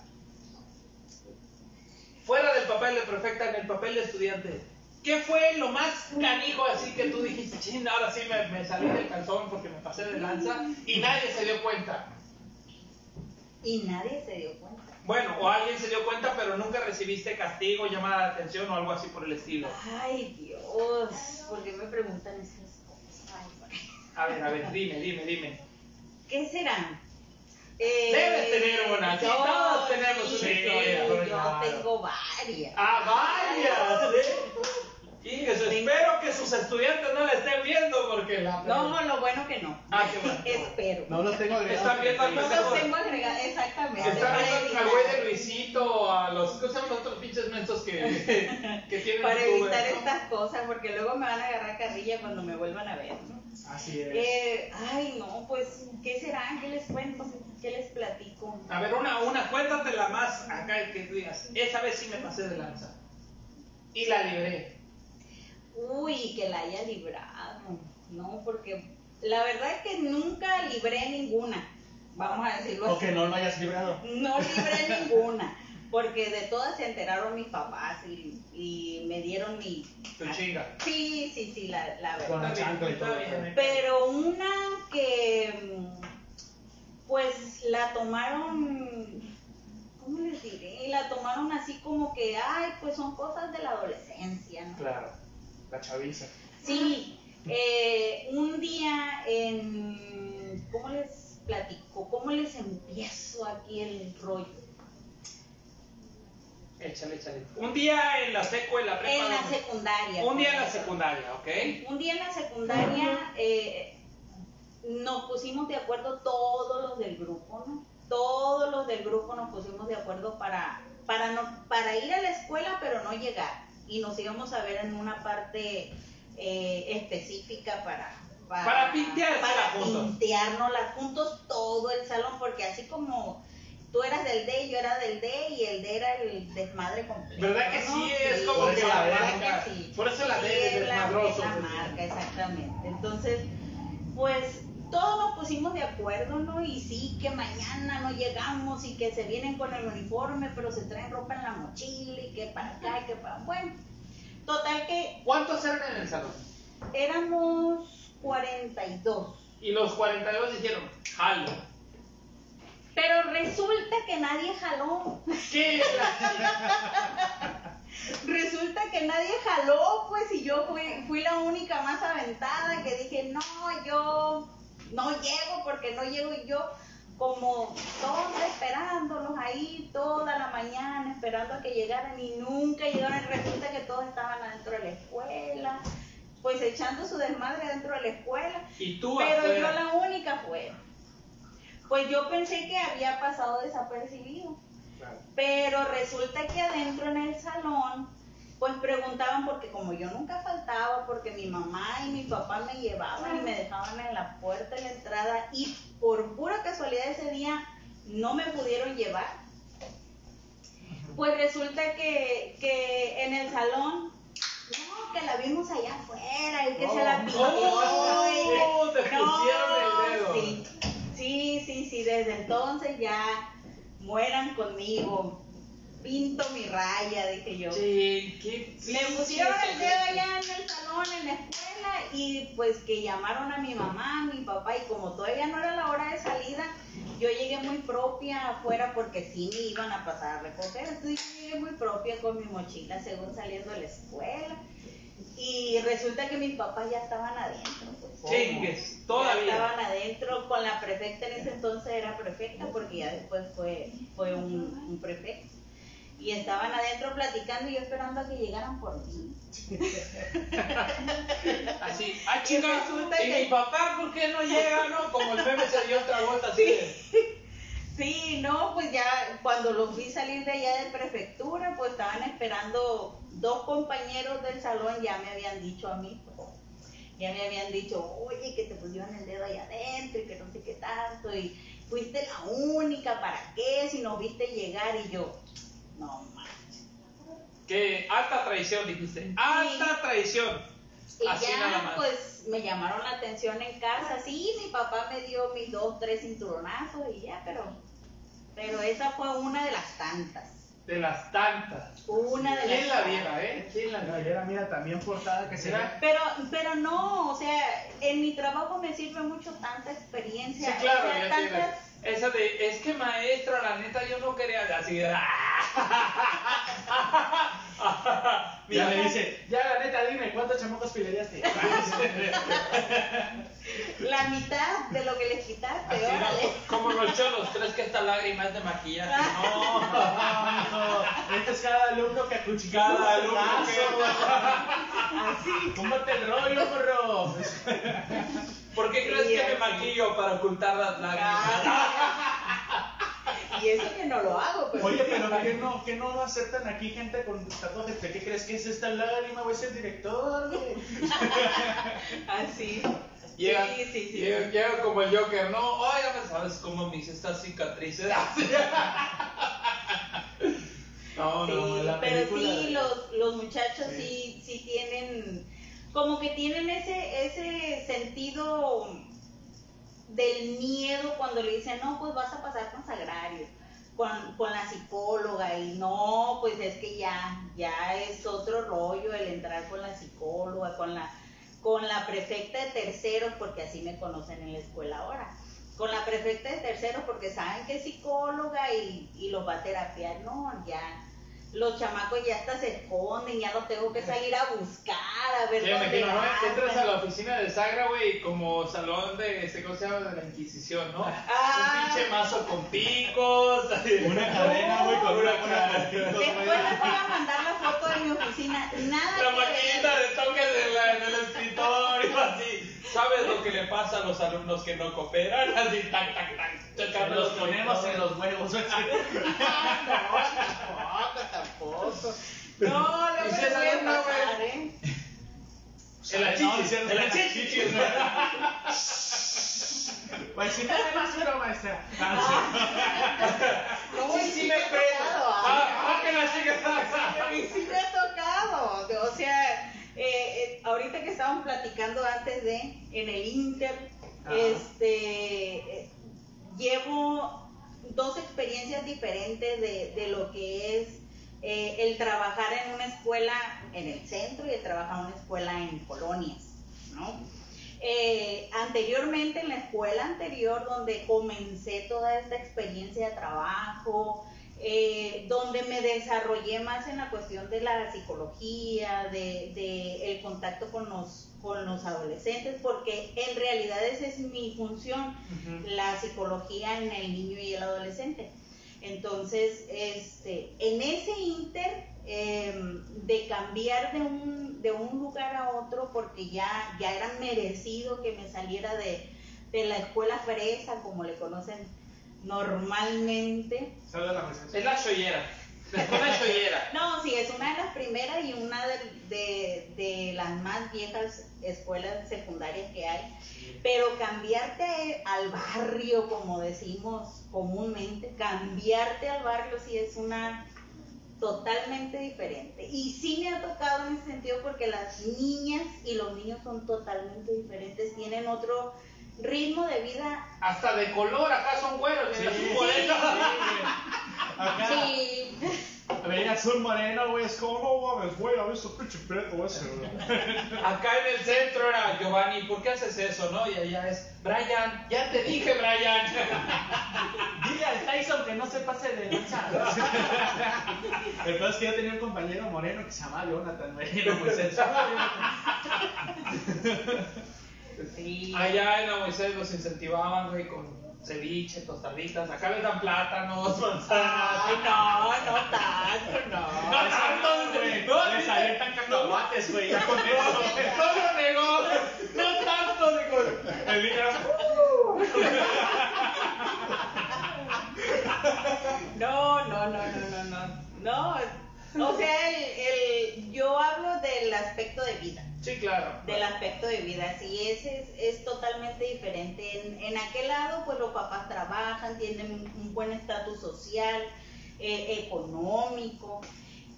fuera del papel de prefecta, en el papel de estudiante, ¿qué fue lo más canijo así que tú dijiste, ching, ahora sí me, me salí del calzón porque me pasé de lanza y nadie se dio cuenta? Y nadie se dio cuenta. Bueno, o alguien se dio cuenta, pero nunca recibiste castigo, llamada de atención o algo así por el estilo. Ay, Dios, ¿por qué me preguntan esas cosas? A ver, a ver, dime, dime, dime. ¿Qué serán? Eh, Debes tener una, sí, todos tenemos una historia, Yo claro. tengo varias. ¡Ah, varias! ¿eh? Y eso, espero que sus estudiantes no la estén viendo porque la... No, lo bueno que no. Ah, qué bueno. Espero. No los tengo agregados. Están viendo al No los tengo agregados, exactamente. Están para viendo evitar- al güey de Luisito, a los... ¿Cómo se llaman los otros pinches mensos que, que tienen Para YouTube, evitar ¿no? estas cosas, porque luego me van a agarrar carrilla cuando me vuelvan a ver, ¿no? Así es. Eh, ay, no, pues, ¿qué será? ¿Qué les cuento? ¿Qué les platico? A ver, una, una, cuéntatela más acá que tú digas. Esa vez sí me pasé de lanza. Y la libré. Uy, que la haya librado, ¿no? Porque la verdad es que nunca libré ninguna, vamos a decirlo O así. que no lo hayas librado. No libré ninguna, porque de todas se enteraron mis papás y, y me dieron mi... Tu chinga. Sí, sí, sí, la, la verdad. Con la chancla y todo. Pero una que, pues, la tomaron, ¿cómo les diré? La tomaron así como que, ay, pues son cosas de la adolescencia, ¿no? Claro, la chaviza. Sí, eh, un día en, ¿cómo les platico? ¿Cómo les empiezo aquí el rollo? Échale, échale. Un día en la seco, en la prepa. En la secundaria. Un día en la secundaria, ¿ok? Un día en la secundaria eh, nos pusimos de acuerdo todos los del grupo, ¿no? Todos los del grupo nos pusimos de acuerdo para, para, no, para ir a la escuela, pero no llegar. Y nos íbamos a ver en una parte eh, específica para... Para pinteársela para juntos. todo el salón, porque así como tú eras del D, yo era del D y el D era el desmadre completo. ¿Verdad que sí? Es como Por que eso la la D, marca. que sí. Por eso la D es es la- desmadroso. es la marca, exactamente. Entonces, pues todos nos pusimos de acuerdo, ¿no? Y sí, que mañana no llegamos y que se vienen con el uniforme, pero se traen ropa en la mochila y que para acá y que para... Bueno, total que ¿Cuántos eran en el salón? éramos 42. Y los 42 dijeron, jalo. Pero resulta que nadie jaló. ¿Qué? Resulta que que nadie jaló, pues, y yo fui, fui la única más aventada que dije, no, yo no llego porque no llego y yo como todos esperándolos ahí toda la mañana, esperando a que llegaran y nunca llegaron. Resulta que todos estaban adentro de la escuela, pues echando su desmadre dentro de la escuela. Y tú Pero afuera. yo la única fue. Pues yo pensé que había pasado desapercibido. Pero resulta que adentro en el salón, pues preguntaban porque como yo nunca faltaba, porque mi mamá y mi papá me llevaban y me dejaban en la puerta de la entrada y por pura casualidad ese día no me pudieron llevar. Pues resulta que, que en el salón, no, que la vimos allá afuera y que se la pintó. Oh, y que- te pusieron el dedo. Sí, sí, sí, sí, desde entonces ya mueran conmigo. Pinto mi raya, dije yo. Sí, qué- Me pusieron el dedo allá en el salón, en la escuela, y pues que llamaron a mi mamá, a mi papá, y como todavía no era la hora de salida, yo llegué muy propia afuera porque sí me iban a pasar a recoger, entonces yo llegué muy propia con mi mochila según saliendo de la escuela, y resulta que mis papás ya estaban adentro, pues. Chingues, Ya todavía. estaban adentro con la prefecta, en ese entonces era prefecta porque ya después fue, fue un, un prefecto. Y estaban adentro platicando y yo esperando a que llegaran por mí. Así, ah, chica, y que- mi papá, ¿por qué no llega, no? Como el meme se dio otra vuelta así de- Sí, no, pues ya cuando los vi salir de allá de prefectura, pues estaban esperando dos compañeros del salón, ya me habían dicho a mí, pues, ya me habían dicho, oye, que te pusieron el dedo allá adentro y que no sé qué tanto, y fuiste la única, ¿para qué? Si nos viste llegar y yo, no manches. Que alta traición, dijiste. Alta traición. Y Así nada ya, más. pues, me llamaron la atención en casa. Sí, mi papá me dio mis dos, tres cinturonazos y ya, pero, pero esa fue una de las tantas. De las tantas. Una de ¿Quién las la tantas. viera, eh? ¿Quién la No, viera? mira, también portada que ¿Será? Pero, pero no, o sea, en mi trabajo me sirve mucho tanta experiencia. Sí, claro, o sea, ya tienes. tantas, Esa de, es que maestra, la neta, yo no quería así de. Ya Mira, le dice, ya la neta, dime, ¿cuántos chamacos filereaste? la mitad de lo que les quitaste, así, órale. como los cholos, crees que esta lágrima es de maquillaje. No, No, este es cada alumno que acuchilla. Cada alumno Así. Cómate el rollo, morro. ¿Por qué crees que me maquillo para ocultar las lágrimas? Y eso que no lo hago, pero. Oye, pero ¿qué no, qué no aceptan aquí gente con tatuajes? ¿De qué crees que es esta lágrima? ¿O es el director? güey? Así. Llega, sí, sí, sí. llega, llega como el Joker, no, oh, me sabes cómo me hice estas cicatrices. no, Sí, no, la pero sí, de- los, los muchachos sí. sí, tienen, como que tienen ese, ese sentido del miedo cuando le dicen, no, pues vas a pasar con Sagrario, con, con la psicóloga, y no, pues es que ya, ya es otro rollo el entrar con la psicóloga, con la, con la prefecta de terceros, porque así me conocen en la escuela ahora. Con la prefecta de terceros porque saben que es psicóloga y, y los va a terapiar, no, ya. Los chamacos ya hasta se esconden, ya los tengo que salir a buscar, a ver Sí, me dónde imagino, ¿no? Entras a la oficina de Sagra, güey, como salón de, este, ¿cómo se llama? De la Inquisición, ¿no? Ah. Un pinche mazo con picos. Una cadena, güey, con una buena Después les voy a mandar la foto de mi oficina. Nada La maquinita de toques en, la- en el escritorio, así. ¿Sabes lo que le pasa a los alumnos que no cooperan? Así, tac, tac, tac. Los ponemos en los huevos. Ah, no, tampoco, tampoco. No, me es voy pasar, güey. ¿eh? En la No, chichis, diciendo- en la chichis. Pues si me hace más cero, maestra. No, Sí, y sí sí me me prendo. tocado, Ah, ah, que la A chica. mí sí me ha tocado. O sea, eh, eh, ahorita que estábamos platicando antes de, en el Inter, Ajá. este, eh, llevo dos experiencias diferentes de, de lo que es eh, el trabajar en una escuela en el centro y el trabajar en una escuela en colonias, ¿no? Eh, anteriormente, en la escuela anterior donde comencé toda esta experiencia de trabajo, eh, donde me desarrollé más en la cuestión de la psicología, de, de el contacto con los, con los adolescentes, porque en realidad esa es mi función, la psicología en el niño y el adolescente. Entonces, este, en ese inter eh, de cambiar de un, de un lugar a otro, porque ya, ya era merecido que me saliera de, de la escuela fresa, como le conocen normalmente. Es la chollera. La escuela chollera. No, sí, es una de las primeras y una de, de- de las más viejas escuelas secundarias que hay. Pero cambiarte al barrio, como decimos comúnmente, cambiarte al barrio sí es una totalmente diferente. Y sí me ha tocado en ese sentido porque las niñas y los niños son totalmente diferentes, tienen otro ritmo de vida. Hasta de color, acá son güeros. Sí, en la sí. Acá, Sí, Azul Moreno, güey, es como, no mames, güey, ¿has visto pinche preto ese, güey? Acá en el centro era Giovanni, ¿por qué haces eso, no? Y allá es Brian, ya te dije, Brian. Dile al Tyson que no se pase de lanza. El peor es que yo tenía un compañero moreno que se llamaba Jonathan, güey, era. Sí. Allá en la Moisés los incentivaban, güey, con ceviche, tostaditas. Acá les dan plátanos, manzanas. Ay, no, no tanto, no. No tanto, güey. No, Les avientan cacahuates, güey, ya con eso. No lo negó. No tanto, digo. El niño No, no, no, no, no, no. No, o sea, el- yo hablo del aspecto de vida. Sí, claro. Del aspecto de vida, sí, ese es, es totalmente diferente. En, en aquel lado, pues los papás trabajan, tienen un, buen estatus social, eh, económico.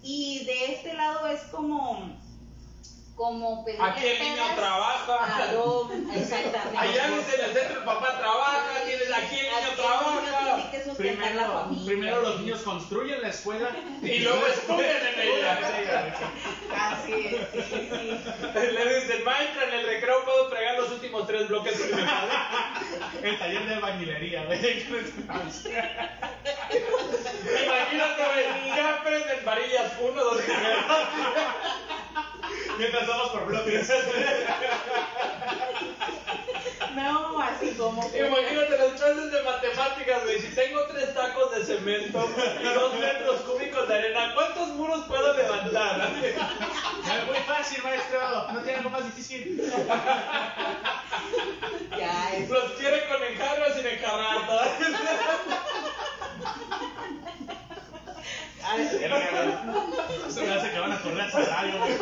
Y de este lado es como, como pedirle Aquí el niño trabaja. lo- exactamente. Allá dice en el centro el papá trabaja, tienes aquí el niño trabaja. que Primero, los niños construyen la escuela Y luego estudian en ella. Así es, sí, sí. Le dicen, maestra, en el recreo puedo fregar los últimos tres bloques universales. El taller de albañilería, güey. Imagínate, ya aprenden varillas, uno, dos, tres. Mientras vamos por bloques. No, así como que- Imagínate las clases de matemáticas, güey. Si tengo tres tacos de cemento y dos metros cúbicos de arena, ¿cuántos muros puedo levantar? Es muy fácil, maestro. No tiene algo más difícil. Ya, es- Los quiere con enjarro o sin enjarrar. Ay, Se me hace que van a correr al salario, güey.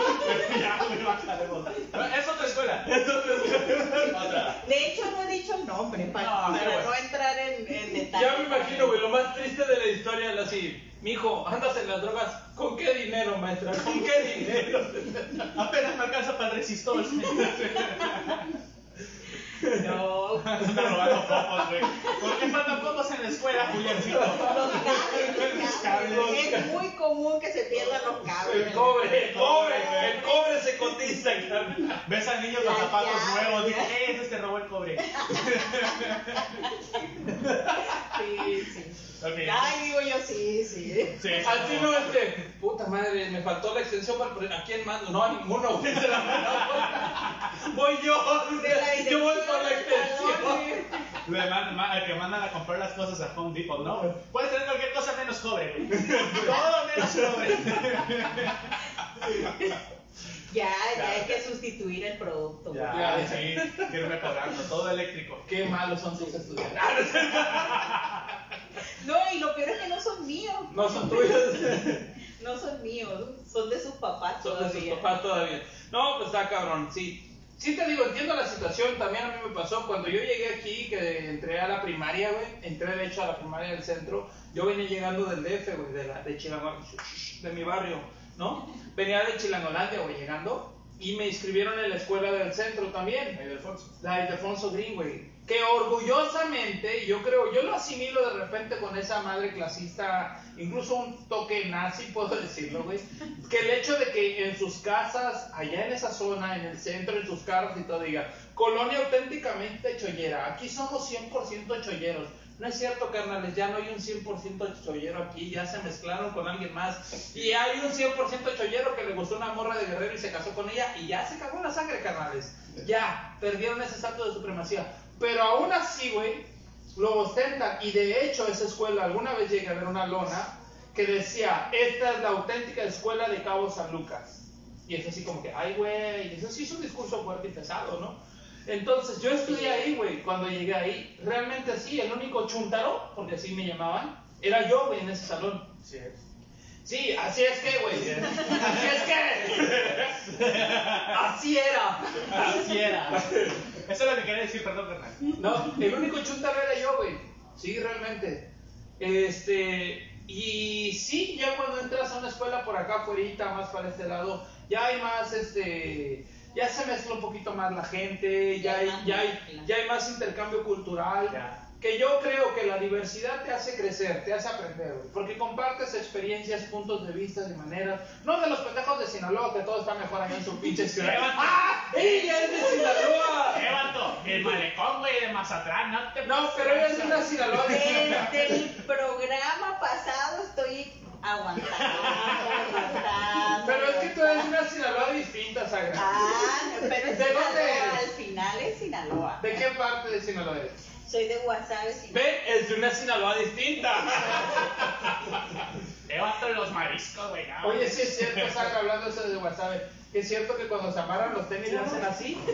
Ya, güey, bajaremos. Es otra escuela. Otra. De hecho, no he dicho el nombre para, No, pero no entrar en, en detalle. Ya me imagino, güey, lo más triste de la historia es así. Mijo, andas en las drogas. ¿Con qué dinero, maestra? ¿Con qué dinero? Apenas me alcanza para el resistor. No, Está robando focos, güey. ¿Por qué faltan focos en la escuela, Juliancito? los cables, los cables. cables. Es muy común que se pierdan los cables. El cobre, el cobre, el cobre se cotiza. Ves al niño con zapatos nuevos, dices, ¡eh, ese te robó el cobre! Sí, sí. Ay, digo yo, sí, sí. Sí, Así no, este, puta madre, me faltó la extensión para poner, ¿a quién mando? No, a ninguno. Voy yo, la. Le man- ma- al que mandan a comprar las cosas a Home Depot, ¿no? Puedes tener cualquier cosa menos cobre, güey. Todo menos cobre. Ya, ya hay que sustituir el producto. güey. Ya, sí, irme pagando, todo eléctrico. Qué malos son tus estudiantes. No, y lo peor es que no son míos. No son tuyos, No son míos, son de sus papás son de sus papás todavía. No, pues está cabrón, sí. Sí te digo, entiendo la situación, también a mí me pasó cuando yo llegué aquí, que entré a la primaria, güey, entré de hecho a la primaria del centro, yo venía llegando del DF, güey, de, la, de Chilango, de mi barrio, ¿no? Venía de Chilangolandia, güey, llegando, y me inscribieron en la escuela del centro también. La de Alfonso Green, güey. Que orgullosamente, yo creo, yo lo asimilo de repente con esa madre clasista, incluso un toque nazi, puedo decirlo, güey. Que el hecho de que en sus casas, allá en esa zona, en el centro, en sus carros y todo, diga, colonia auténticamente chollera. Aquí somos 100% cholleros. No es cierto, carnales, ya no hay un 100% chollero aquí, ya se mezclaron con alguien más. Y hay un 100% chollero que le gustó una morra de guerrero y se casó con ella y ya se cagó la sangre, carnales. Ya, perdieron ese salto de supremacía. Pero aún así, güey, lo ostentan. Y de hecho, esa escuela, alguna vez llegué a ver una lona que decía, esta es la auténtica escuela de Cabo San Lucas. Y es así como que, ay, güey, eso sí es un discurso fuerte y pesado, ¿no? Entonces, yo estudié ahí, güey, cuando llegué ahí. Realmente así, el único chuntaro, porque así me llamaban, era yo, güey, en ese salón. Sí, es. Sí, así es que, güey. Así es que. Así era. Así era. Eso es lo que quería decir, perdón, carnal. No, el único chuntaro era yo, güey. Sí, realmente. Este. Y sí, ya cuando entras a una escuela por acá, afuera, más para este lado, ya hay más, este. Ya se mezcla un poquito más la gente, ya hay, ya hay, ya hay más intercambio cultural. Ya. Que yo creo que la diversidad te hace crecer, te hace aprender, güey, porque compartes experiencias, puntos de vista, de maneras. No de los pendejos de Sinaloa, que todo está mejor allá en su pinche ciudad. ¡Ah! ¡Ella es de Sinaloa! Vato, el malecón, güey, de Mazatlán, no te No, pero ella es de una Sinaloa distinta. Desde el programa pasado estoy aguantando, aguantando. Pero es que tú eres de una Sinaloa distinta, Sagra. Ah, pero es ¿De dónde Sinaloa, eres? al final es Sinaloa. ¿De qué parte de Sinaloa eres? Soy de Guasave. Ven, es de una Sinaloa distinta. Eh, vato, los mariscos, güey. no, Oye, sí es cierto, Sagra, hablando eso de WhatsApp. que Es cierto que cuando se amarran los tenis le hacen así.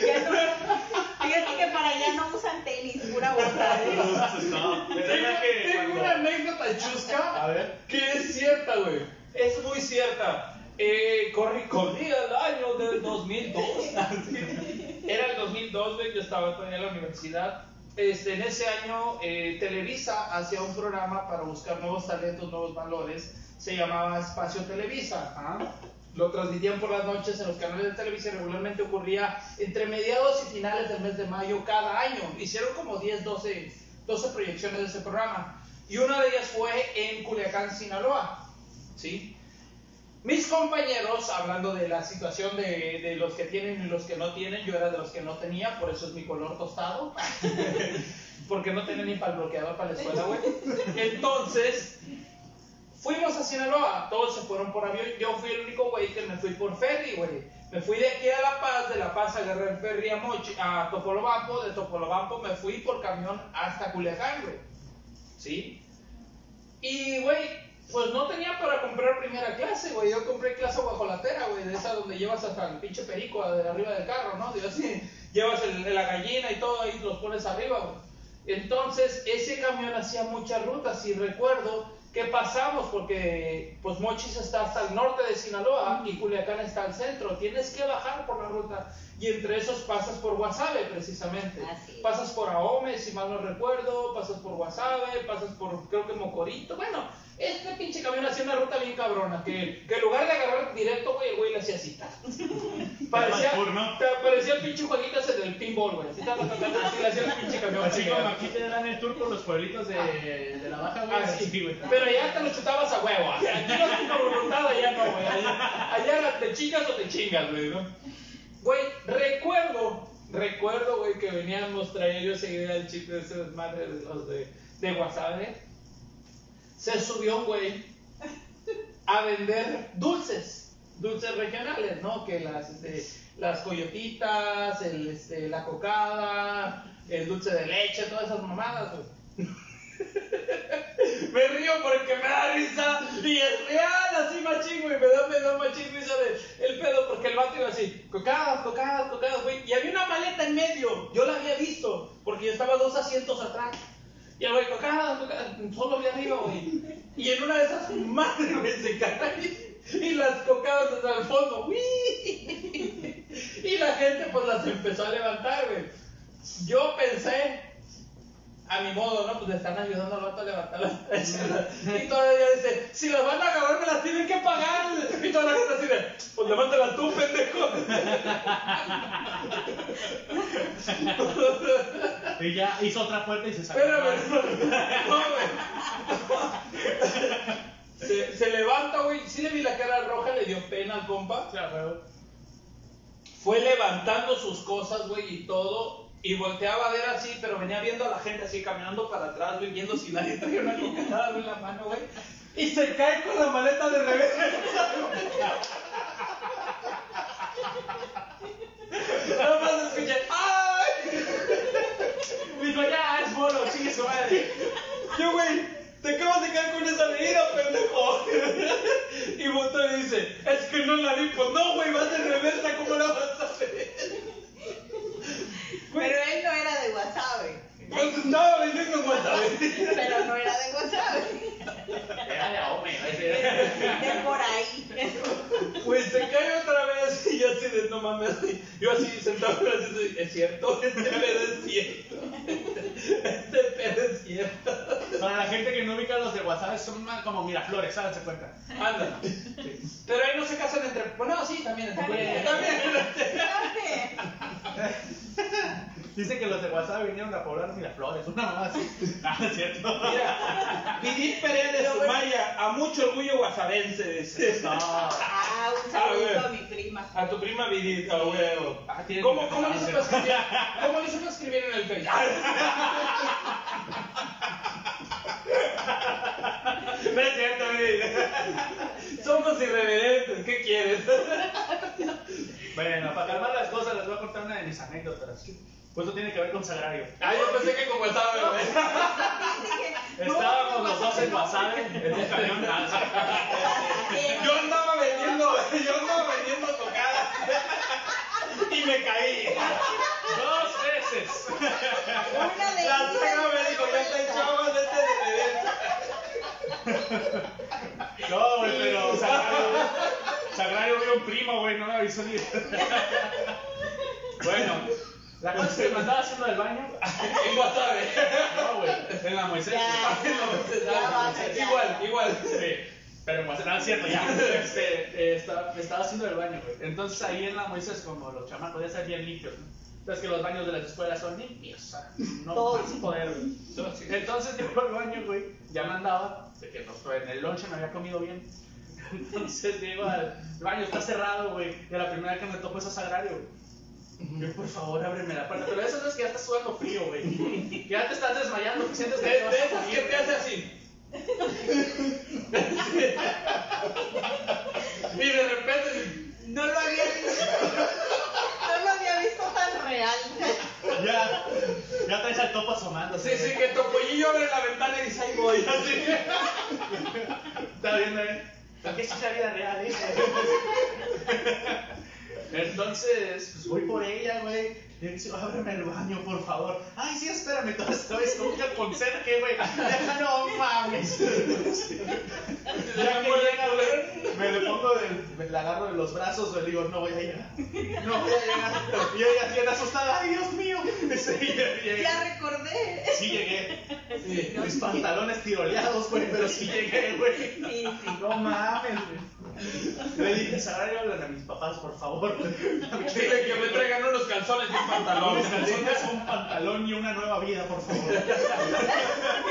Ya no, fíjate que para allá no usan tenis, pura bota. No, Tengo, ¿verdad que tengo cuando- una anécdota chusca A ver. que es cierta, güey. Es muy cierta. Eh, corrí, corría el año del 2002. Era el 2002, güey. Yo estaba todavía en la universidad. Este, en ese año, eh, Televisa hacía un programa para buscar nuevos talentos, nuevos valores. Se llamaba Espacio Televisa. Lo transmitían por las noches en los canales de televisión. Regularmente ocurría entre mediados y finales del mes de mayo cada año. Hicieron como 10, 12, 12 proyecciones de ese programa. Y una de ellas fue en Culiacán, Sinaloa. ¿Sí? Mis compañeros, hablando de la situación de, de los que tienen y los que no tienen, yo era de los que no tenía, por eso es mi color tostado. Porque no tenía ni para bloqueador para la escuela, güey. Entonces, Fuimos a Sinaloa, todos se fueron por avión. Yo fui el único güey que me fui por ferry, güey. Me fui de aquí a La Paz, de La Paz agarré el ferry a, Mochi, a Topolobampo, de Topolobampo me fui por camión hasta Culiacán, güey. ¿Sí? Y, güey, pues no tenía para comprar primera clase, güey. Yo compré clase guajolatera, güey, de esa donde llevas hasta el pinche perico de arriba del carro, ¿no? Digo, así, llevas el- la gallina y todo ahí los pones arriba, güey. Entonces, ese camión hacía muchas rutas y recuerdo que pasamos porque pues Mochis está hasta el norte de Sinaloa y Culiacán está al centro. Tienes que bajar por la ruta y entre esos pasas por Guasave precisamente. Así. Pasas por Ahome, si mal no recuerdo, pasas por Guasave, pasas por creo que Mocorito. Bueno, este pinche camión hacía una ruta bien cabrona que, que en lugar de agarrar directo, güey, el güey le hacía así. Parecía, parecía el pinche ese del pinball, güey. Así, así le hacía el pinche camión. Así güey. como aquí te dan el tour por los pueblitos de, de la baja, güey. Así, así, güey. Pero ya te lo chutabas a huevo. Aquí no por voluntad, allá no, güey. Allá, allá te chingas o te chingas, güey, ¿no? Güey, recuerdo, recuerdo, güey, que veníamos traer yo seguía el chip de ese desmadre de los de, de Guasave. Se subió un güey a vender dulces, dulces regionales, ¿no? Que las, este, las coyotitas, el, este, la cocada, el dulce de leche, todas esas mamadas. Me río porque me da risa y es real, así machín, güey. Me da, me da machín risa de el pedo porque el vato iba así, cocadas, cocadas, cocadas, güey. Y había una maleta en medio, yo la había visto porque yo estaba dos asientos atrás. Y el güey, cocadas, cocadas, solo había arriba, güey. Y en una de esas, madre, güey, se cae. Y las cocadas desde el fondo, ¡uy! Y la gente, pues las empezó a levantar, güey. Yo pensé, a mi modo, ¿no? Pues le están ayudando al vato a levantar las tres. Y todavía dice, si las van a agarrar me las tienen que pagar. Y toda la gente así de, pues levántala tú, pendejo. Y ya hizo otra puerta y se sacó. Espérame, no, güey. Se, se levanta, güey. Sí le vi la cara roja, le dio pena al compa. O sea, güey. fue levantando sus cosas, güey, y todo. Y volteaba a ver así, pero venía viendo a la gente así caminando para atrás, güey, viendo si nadie traía una coquetada en la mano, güey. Y se cae con la maleta de revés. Nada más escuché, ¡ay! Dijo, ya, es bolo, sigue su madre. Yo, güey, te acabas de caer con esa medida, pendejo. Y Boto le dice, es que no la vi. Pues no, güey, vas de reversa, ¿cómo la vas a hacer? Pero él no era de Wasabi. Pues estaba vendiendo WhatsApp. Pero no era de Wasabi. Era de Ome, De por ahí. Pues se cae otra vez y yo así de no mames. Yo así sentado así, es cierto, este pedo es cierto. Este pedo es cierto. Para la gente que no ubica los de WhatsApp son más como Miraflores, háganse cuenta. Anda. Pero ahí no se casan entre. Bueno, sí, también entre. También. También. Sabe. Dicen que los de WhatsApp vinieron a poblar Miraflores, una mamá así. Ah, es cierto. Mira, Vidit Pereira a mucho orgullo guasabense, dice. No. Ah, un saludito a mi prima. A tu prima Vidit, a huevo. Ah, ¿Cómo, cómo le hizo para escribir? ¿Cómo le hizo para escribir en el Facebook? No es cierto. Somos irreverentes, ¿qué quieres? Bueno, para calmar las cosas les voy a contar una de mis anécdotas. Pues eso tiene que ver con Sagrario. Ah, yo pensé que como estaba, güey. Dije, no, Estábamos los dos en WhatsApp en un camión. Yo andaba vendiendo, yo andaba vendiendo tocadas. Y me caí. Dos veces. Una de La suegra me dijo, ya te echabas de este de reversa. No, güey, pero Sagrario. Sagrario vio un primo, güey, no me avisó ni. Bueno, la cosa es que me andaba haciendo el baño. En WhatsApp. No, güey, en la Moisés. Igual, igual. Sí, pero en Moisés, no es cierto, ya. Este, eh, estaba, me estaba haciendo el baño, güey. Entonces ahí en la Moisés, como los chamacos ya ser bien limpios, ¿no? Entonces que los baños de las escuelas son limpios, o sea, no Todos. más poder, güey. Entonces yo al baño, güey, ya me andaba, de que no, en el lonche me había comido bien. Entonces llego al baño, está cerrado, güey, y a la primera que me topo es a Sagrario, güey. Yo, por favor, ábreme la puerta. Pero eso no es que ya estás sudando frío, güey. Que ya te estás desmayando, que sientes De, que te vas a esas que morir, te hace así. Y de repente, No lo había visto. No lo había visto tan real. Ya, ya traes al topo asomándose. sí, sí, que Topollillo abre la ventana y dice, ahí voy. Así. Está viendo, ¿eh? Es la vida real, ¿eh? Entonces, pues voy por ella, güey. Y dice, ábreme el baño, por favor. Ay, sí, espérame, todo esta vez como que el conserje, güey. Ya no mames. Ya que llega, güey, me le pongo, del, me la agarro de los brazos, le digo, no voy a llegar. No voy a llegar. Y ella bien asustada, ay, Dios mío. Sí, llegué. Ya recordé. Sí llegué. Mis pantalones tiroleados, güey, pero sí llegué, güey. Sí, sí. No mames, güey. Le dije, Sagrario, hablan a mis papás, por favor. Dile que me traigan unos calzones y un pantalón. Mis calzones, un pantalón y una nueva vida, por favor.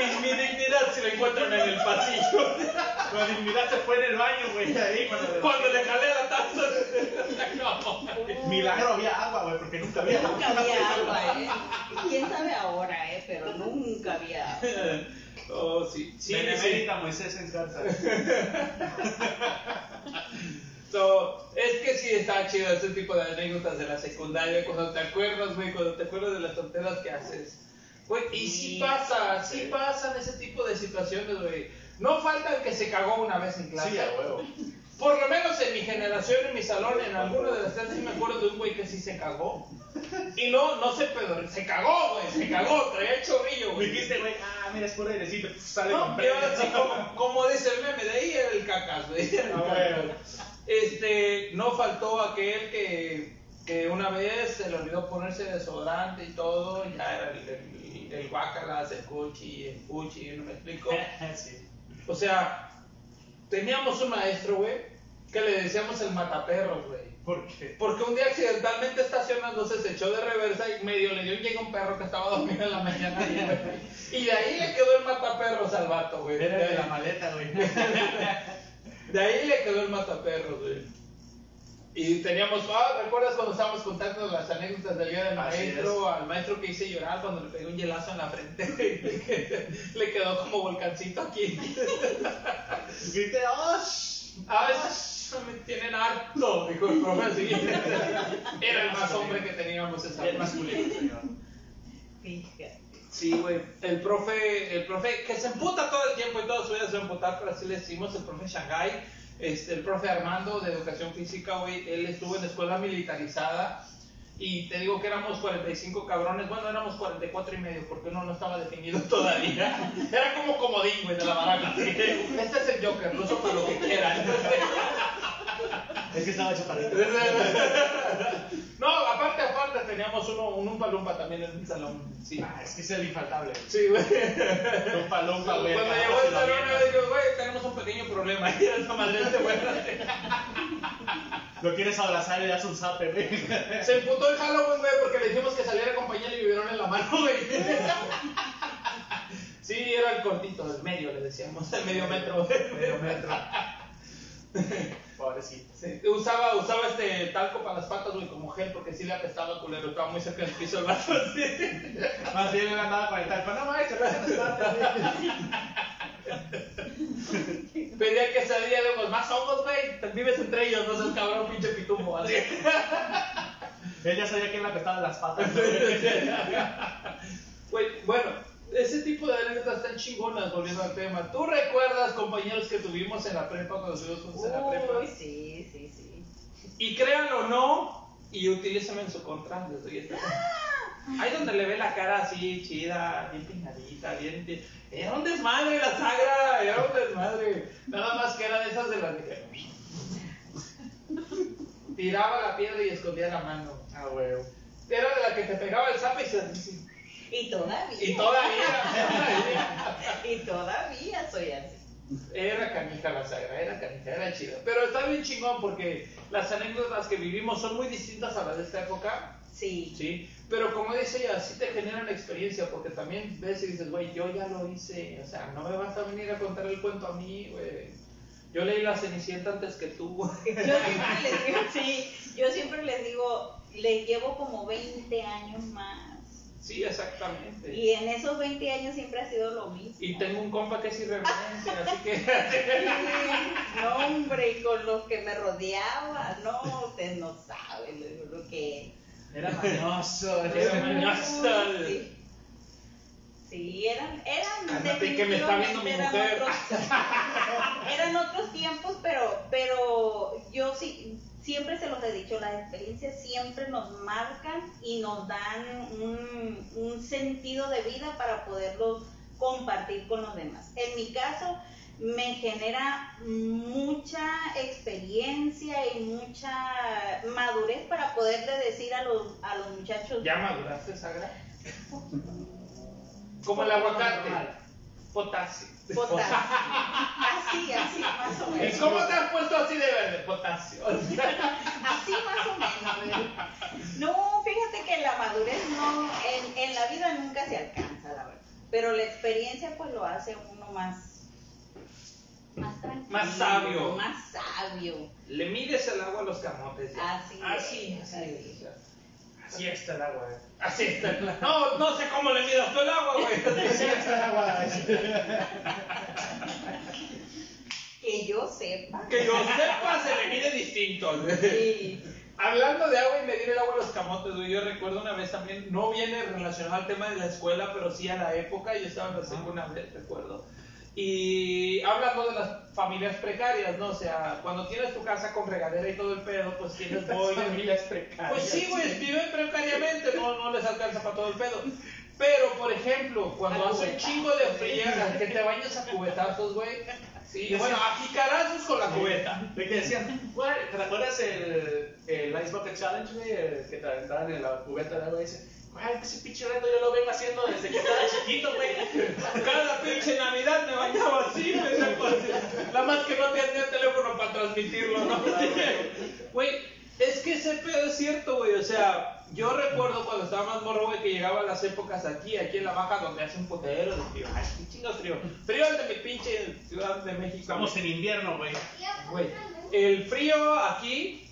Y mi dignidad si la encuentran en el pasillo. La dignidad se fue en el baño, güey. Ahí cuando, Cuando le jalé la taza. No. Milagro había agua, güey, porque nunca había agua. Nunca había agua, ¿eh? Quién sabe ahora, ¿eh? Pero nunca había agua. Oh, sí. Sí, sí. Benemérita Moisés en casa. So, es que sí está chido este tipo de anécdotas de la secundaria, cuando te acuerdas, güey, cuando te acuerdas de las tonteras que haces. Güey, y sí Sí, pasa, sí sí. pasan ese tipo de situaciones, güey. No falta el que se cagó una vez en clase. Sí, a huevo. Por lo menos en mi generación, en mi salón, en alguno de las clases, me acuerdo de un güey que sí se cagó. Y no, no sé, pero se cagó, güey, se cagó, traía chorrillo, güey. Dijiste, güey, ah, mira, es puro airecito, sale No, con y ahora sí, como, como dice el meme, de ahí era el cacas, güey. el Ah, bueno. Este, no faltó aquel que, que una vez se le olvidó ponerse desodorante y todo, ya era el, el, el guacalas, el cuchi, el cuchi, no me explico. Sí. O sea, teníamos un maestro, güey, que le decíamos el mataperros, güey. ¿Por qué? Porque un día accidentalmente estacionándose se echó de reversa y medio le dio un llegue a un perro que estaba dormido en la mañana. y, Y de ahí le quedó el mataperros al vato, güey. Era De la maleta, güey. de ahí le quedó el mataperros, güey. Y teníamos, ah, ¿recuerdas cuando estábamos contando las anécdotas del día del maestro? Al maestro que hice llorar cuando le pegué un hielazo en la frente. le quedó como volcancito aquí. Grité, ¡oh! sh- A veces me tienen harto, dijo el profe así. Era el más hombre que teníamos esa vez. masculino, señor. Fíjate. Sí, güey. El profe, el profe que se emputa todo el tiempo y toda su vida se va a emputar, pero así le decimos, el profe Shanghai, este, el profe Armando de educación física, güey, él estuvo en la escuela militarizada y te digo que éramos 45 cabrones, bueno, éramos 44 y medio porque uno no estaba definido todavía. Era como comodín, güey, de la que, Este es el Joker, lo uso para lo que quieran. Es que estaba chaparrito. No, aparte, aparte, teníamos uno, un Umpa Lumpa también en el salón. Sí, Ah, es que es el infaltable. sí, güey. Lumpa, lumpa, güey. Cuando llegó el salón, yo digo, güey, tenemos un pequeño problema. Y esa madre este güey Lo quieres abrazar y le das un zape, güey. se emputó el Halloween, güey, porque le dijimos que saliera con pañal y biberón en la mano, güey. Sí, era el cortito, el medio, le decíamos, el medio metro. Medio metro. Pobrecito. Sí, usaba, usaba este talco para las patas, güey, como gel, porque sí le apestaba culero, estaba muy cerca del piso el vato, así. Más bien él andaba con el talco. No, maestro, no se nos Pedía que salía de más hongos, güey, te vives entre ellos, no seas cabrón, pinche pitumbo, así. Él ya sabía quién le apestaba las patas. Güey, bueno, ese tipo de anécdotas están chingonas, volviendo al tema. ¿Tú recuerdas compañeros que tuvimos en la prepa cuando estuvimos juntos en la prepa? Uy, sí, sí, sí. Y créanlo o no, y utilízame en su contra, les doy esta. Ahí donde le ve la cara así, chida, bien peinadita, bien, Era un desmadre la sagra, era un desmadre. Nada más que era de esas de las que... Tiraba la piedra y escondía la mano. Ah, güey. Era de la que te pegaba el zape y se... Y todavía. Y todavía. Y todavía soy así. Era canija la sagra, era canija, era chida. Pero está bien chingón porque las anécdotas que vivimos son muy distintas a las de esta época. Sí. Sí, pero como dice ella, sí te generan experiencia porque también ves y dices, güey, yo ya lo hice, o sea, no me vas a venir a contar el cuento a mí, güey. Yo leí la Cenicienta antes que tú, güey. Yo siempre les digo, sí, yo siempre les digo, les llevo como 20 años más. Sí, exactamente. Y en esos 20 años siempre ha sido lo mismo. Y tengo un compa que es irreverente, así que... Sí, No, hombre, y con los que me rodeaba, no, usted no sabe lo, que Era mañoso. Era mañoso. Sí. Sí, eran, eran que me está viendo mi mujer. eran otros, eran otros tiempos, pero, pero yo sí, siempre se los he dicho, las experiencias siempre nos marcan y nos dan un, un sentido de vida para poderlos compartir con los demás. En mi caso, me genera mucha experiencia y mucha madurez para poderle decir a los, a los muchachos ¿Ya maduraste, Sagra? Como el aguacate. Potasio. Potasio. Así, así, más o ¿Y menos. cómo te has puesto así de verde? Potasio. Así más o menos. No, fíjate que la madurez no, en, en la vida nunca se alcanza, la verdad. Pero la experiencia pues lo hace uno más, más tranquilo. Más sabio. Más sabio. Le mides el agua a los camotes. ya. Así así, es, así así es. Así está el agua. Así está. No, no sé cómo le midas tú el agua, güey. Así está el agua. Que yo sepa. Que yo sepa, se le mide distinto. güey. Sí. Hablando de agua y medir el agua a los camotes, güey, yo recuerdo una vez también, no viene relacionado al tema de la escuela, pero sí a la época, yo estaba en la secu una vez, recuerdo. Y hablando de las familias precarias, ¿no? O sea, cuando tienes tu casa con regadera y todo el pedo, pues tienes boiler. familias precarias. Pues sí, güey, viven precariamente, no, no les alcanza para todo el pedo. Pero, por ejemplo, cuando A hace chingo de frío, que te bañas a cubetazos, güey. Sí, bueno, a jicarazos con la cubeta. De que decían, güey, ¿te acuerdas el, el Ice Bucket Challenge, güey? Que te aventaban en la cubeta de agua y dice, güey, ese pinche reto yo lo vengo haciendo desde que estaba chiquito, güey. Cada pinche Navidad me bañaba así, güey. Nada más que no tenía teléfono para transmitirlo, ¿no? Güey, es que ese pedo es cierto, güey. O sea, yo recuerdo cuando estaba más morro, güey, que llegaban las épocas aquí, aquí en la baja, donde hace un potero de frío. Ay, qué chingo frío. Frío el de mi pinche Ciudad de México. Estamos en invierno, güey. Güey, el frío aquí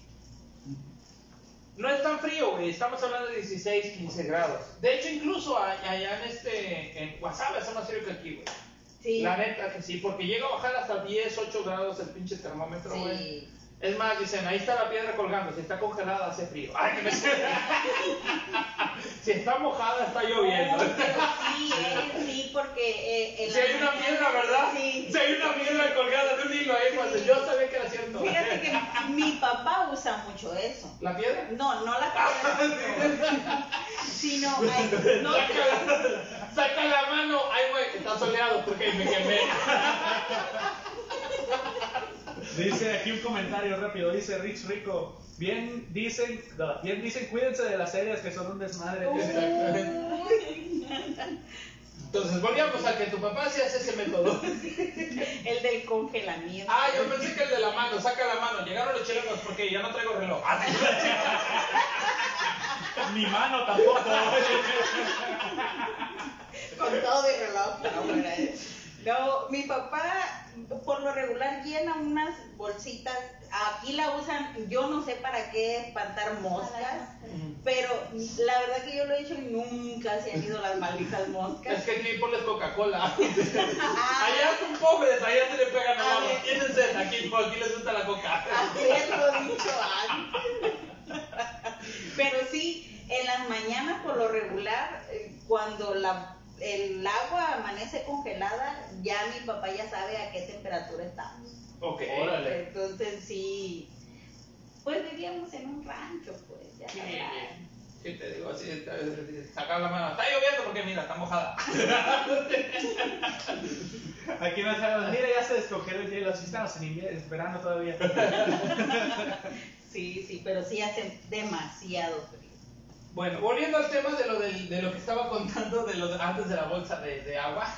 No es tan frío, güey. Estamos hablando de 16, 15 grados. De hecho, incluso allá en este, en Guasave hace más frío que aquí, güey. Sí. La neta que sí, porque llega a bajar hasta 10, 8 grados el pinche termómetro, güey. Sí. Es más, dicen, ahí está la piedra colgando, si está congelada hace frío. Ay, que me... si está mojada está lloviendo. Sí, sí, porque eh, Si hay una piedra, ¿verdad? Sí. Si hay una piedra colgada de un hilo ahí, pues yo sabía que era cierto. Fíjate que mi papá usa mucho eso. ¿La piedra? No, no la piedra, sino ay, no, Saca la, saca la mano. Ay, güey, está soleado porque me quemé. Dice aquí un comentario rápido, dice Rich Rico. Bien dicen, no, bien dicen, cuídense de las series que son un desmadre. Entonces, volvíamos a que tu papá sí hace ese método. el del congelamiento. Ah, yo pensé que el de la mano, saca la mano. Llegaron los chilenos porque ya no traigo reloj. Ah. Mi mano tampoco. Con todo y reloj. De- No, mi papá por lo regular llena unas bolsitas. Aquí la usan, yo no sé para qué espantar moscas, pero la verdad que yo lo he hecho y nunca se han ido las malditas Es moscas. que aquí ponles Coca-Cola. Ah, Allá son pobres, allá se le pegan a A mano. ver. Tienen sed, aquí, no, aquí les gusta la coca. haberlo dicho antes. Pero sí, en las mañanas por lo regular, eh, cuando la, el agua amanece congelada, ya mi papá ya sabe a qué temperatura estamos. Ok. Órale. Entonces sí, pues vivíamos en un rancho, pues ya Sí. ¿Qué te digo? Así, sacar la mano. Está lloviendo porque mira, está mojada. Aquí no sabemos, mira, ya se descongeló el hielo, si estamos en invierno, en verano todavía. Sí, sí, pero sí hace demasiado frío. Bueno, volviendo al tema de lo, del- de lo que estaba contando de lo de- antes de la bolsa de, de agua.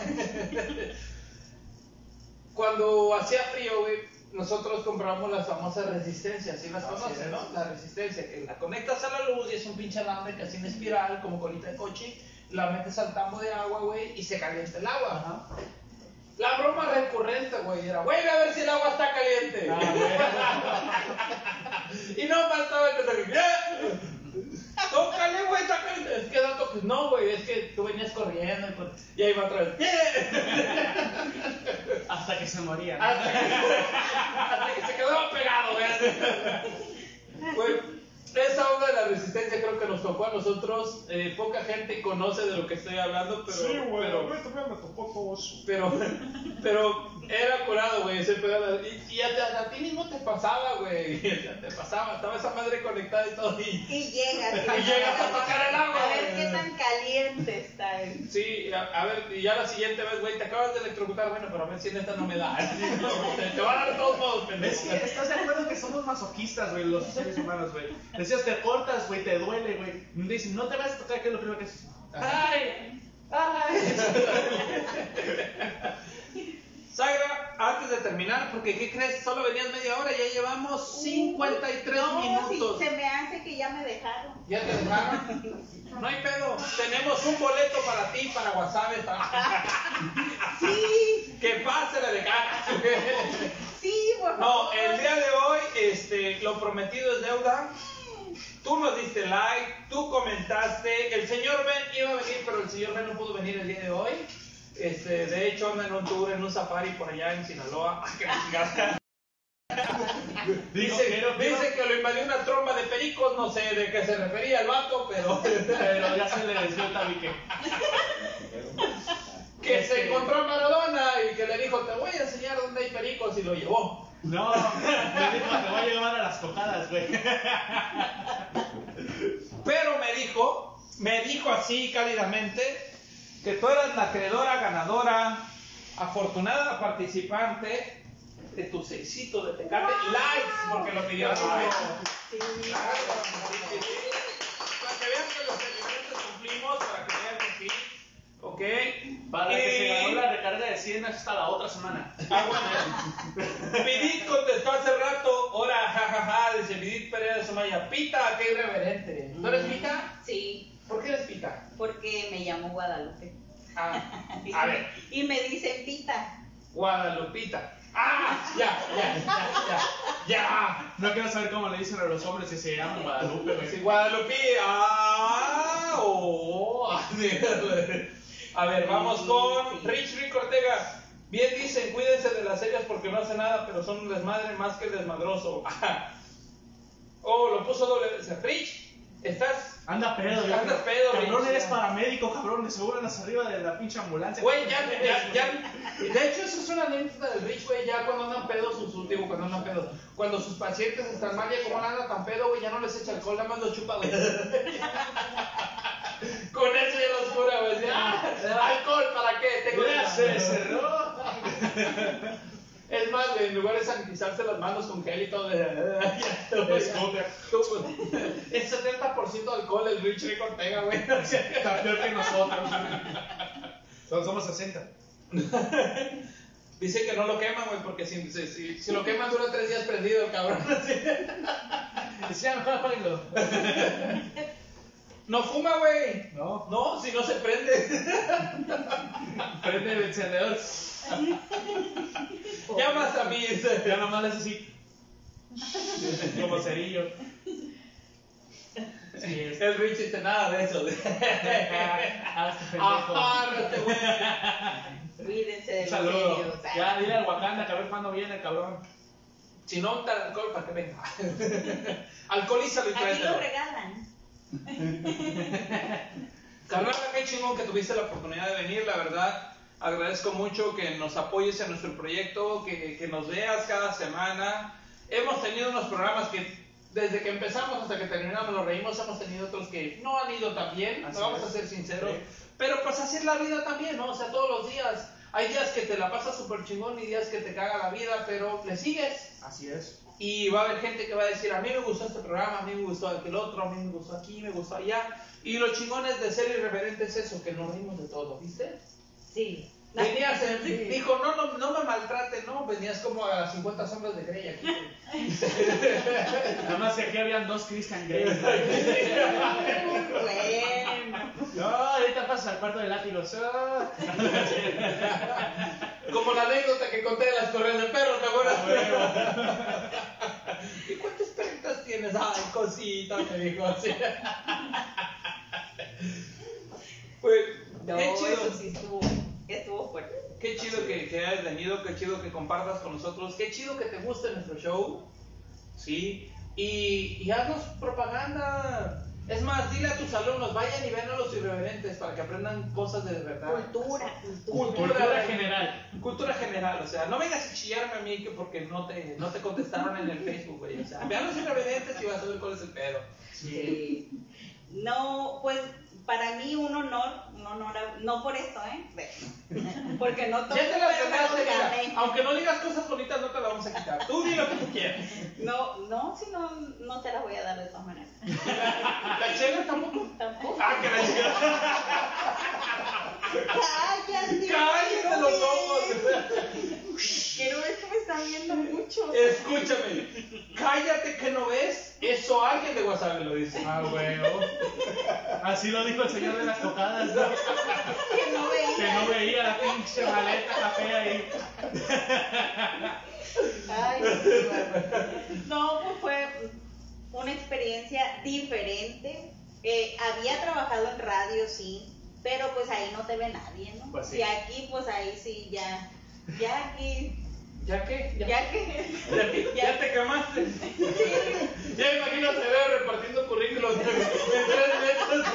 Cuando hacía frío, güey, nosotros compramos las famosas resistencias, ¿sí las Así conoces, es. no? La resistencia, que la conectas a la luz y es un pinche alambre que así en espiral, como colita de coche, la metes al tambo de agua, güey, y se calienta el agua. La broma recurrente, güey, era, güey, a ver si el agua está caliente. y no faltaba que "Eh, Tócale, güey, está caliente. Es que dato que no, güey, es que tú venías corriendo y, pues, y ahí va otra vez. Hasta que se moría. Hasta que, hasta que se quedaba pegado, güey. Güey, esa onda de la resistencia creo que nos tocó a nosotros. eh, poca gente conoce de lo que estoy hablando, pero. pero, también me tocó todo eso. pero, pero era curado, güey, ese pedo. Y, y a, a- a ti mismo te pasaba, güey. Ya te pasaba, estaba esa madre conectada y todo. Y, Y llegas. Y llegas a tocar el agua, A ver qué tan caliente está. Sí, a, a ver, y ya la siguiente vez, güey, te acabas de electrocutar, bueno, pero a ver si en esta no me da. te, te va a dar de todos modos, Es pendejo. que estás de acuerdo que somos masoquistas, güey, los seres humanos, güey. Decías, te cortas, güey, te duele, güey. Dicen, no te vas a tocar, que es lo primero que haces. ¡Ay! ¡Ay! Sagra, antes de terminar, porque ¿qué crees? Solo venías media hora, ya llevamos 53 no, minutos. Sí, se me hace que ya me dejaron. ¿Ya te dejaron? No hay pedo. Tenemos un boleto para ti, para WhatsApp. Para... Sí, que pase la de sí, por No, favor. el día de hoy, este, lo prometido es deuda. Tú nos diste like, tú comentaste. El señor Ben iba a venir, pero el señor Ben no pudo venir el día de hoy. Este, de hecho, anda en un tour, en un safari por allá en Sinaloa. Dice, quiero- dice que lo invadió una tromba de pericos, no sé de qué se refería el vato, pero Pero ya se le desvió el tabique. que Este- se encontró a Maradona y que le dijo, te voy a enseñar dónde hay pericos y lo llevó. No, me dijo, te voy a llevar a las cocadas, güey. Pero me dijo, me dijo así cálidamente, que tú eras la acreedora ganadora, afortunada participante de tu seisito de Tecate Likes, porque lo pidió sí. Para que vean que los elementos cumplimos, para que vean que sí. ¿Ok? Para que se Y- ganó la recarga de 100 hasta la otra semana. Ah, bueno. Vidit contestó hace rato, ahora, jajaja, dice Vidit Pereira de Somaya, Pita, qué irreverente. ¿Tú eres Pita? Sí, ¿Por qué eres Pita? porque me llamo Guadalupe. Ah, a ver, Y me dicen Pita. Guadalupita. ¡Ah! Ya, ya, ya, ya, ya. No quiero saber cómo le dicen a los hombres que se llaman Guadalupe, Sí, güey. Guadalupe. Ah, oh. A ver, vamos con Rich Rick Ortega. Bien dicen, cuídense de las series porque no hace nada, pero son un desmadre más que desmadroso. Oh, lo puso doble. Rich, estás. Anda pedo, yo Anda pedo, Cabrón, Rich. eres paramédico, cabrón. De seguro andas arriba de la pinche ambulancia. Güey, ya, ya, ya. De hecho, eso es una anécdota del Rich, güey. Ya cuando andan pedos, sus últimos, cuando andan pedos. Cuando sus pacientes están mal, ya como anda tan pedo, güey, ya no les echa alcohol, nada más lo chupa, güey. Con eso ya los cura, güey. Ya, alcohol, ¿para qué? Tengo Mira, se cerró. Es más, en lugar de sanitizarse las manos con gel y todo, es 70% alcohol el Rich Rick Ortega, güey. Está peor que nosotros. Solo somos 60. Dice que no lo queman, güey, porque si, si, si, si lo queman dura tres días prendido el cabrón. así. Apáguenlo. No fuma, güey. No. No, si no se prende. Prende el encendedor. Llamas a mí. Ya nomás hace así. Como cerillo. Sí, es. El Rich dice nada de eso. Pendejo. Apártate, güey. Cuídense de Un. Ya, dile al Wakanda que a ver cuándo viene el cabrón. Si no unta alcohol, ¿para que venga? Alcoholízalo y Aquí lo regalan. Carnal, qué chingón que tuviste la oportunidad de venir, la verdad. Agradezco mucho que nos apoyes en nuestro proyecto, que, que nos veas cada semana. Hemos tenido unos programas que desde que empezamos hasta que terminamos los reímos, hemos tenido otros que no han ido tan bien, Así vamos es. a ser sinceros. Sí. Pero pues así es la vida también, ¿no? O sea, todos los días. Hay días que te la pasas súper chingón y días que te caga la vida, pero le sigues. Así es. Y va a haber gente que va a decir, a mí me gustó este programa, a mí me gustó aquel otro, a mí me gustó aquí, me gustó allá. Y lo chingones de ser irreverente es eso, que nos rimos de todo, ¿viste? Sí. Venías, en- Sí. dijo, no, no, no me maltrate, no, venías como a las 50 sombras de Grey aquí. Nada más que aquí habían dos Christian Grey. No, ahorita pasas al cuarto de látigos. Ah. Como la anécdota que conté de las correas de perros, ¿te acuerdas? ¿Y cuántas perritas tienes? Ay, cosita, me dijo así. Pues, No, qué chido. eso sí estuvo, estuvo fuerte. Qué chido que, que hayas venido, qué chido que compartas con nosotros, qué chido que te guste nuestro show, ¿sí? Y, y haznos propaganda. Es más, dile a tus alumnos, vayan y ven a los irreverentes para que aprendan cosas de verdad. Cultura, cultura. Cultura general. Cultura general, o sea, no vengas a chillarme a mí que porque no te, no te contestaron en el Facebook, güey. O sea, vean los irreverentes y vas a ver cuál es el pedo. Sí. No, pues para mí un honor, un honor, a- no por esto, ¿eh? Porque no todo Ya te la pero gané. Aunque no digas cosas bonitas, no te la vamos a quitar. Tú di lo que tú quieras. No, no, si no, no te las voy a dar de todas maneras. ¿La chela tampoco? Tampoco. Ah, que la chela. Cállate. ¡Cállate los ojos! Quiero ver que me está viendo mucho. Escúchame, cállate que no ves. Eso alguien de WhatsApp me lo dice. Ah, huevo. Así lo dijo el señor de las tocadas, ¿no? Que no veía. Que no veía la pinche maleta café ahí. Ay, no, pues fue una experiencia diferente. Eh, había trabajado en radio, sí, pero pues ahí no te ve nadie, ¿no? Pues sí. Y aquí, pues ahí sí, ya, ya aquí, ¿Ya qué? ¿Ya, ya que, ya, te- ya te quemaste. Ya imagino Severo repartiendo currículos en tres meses.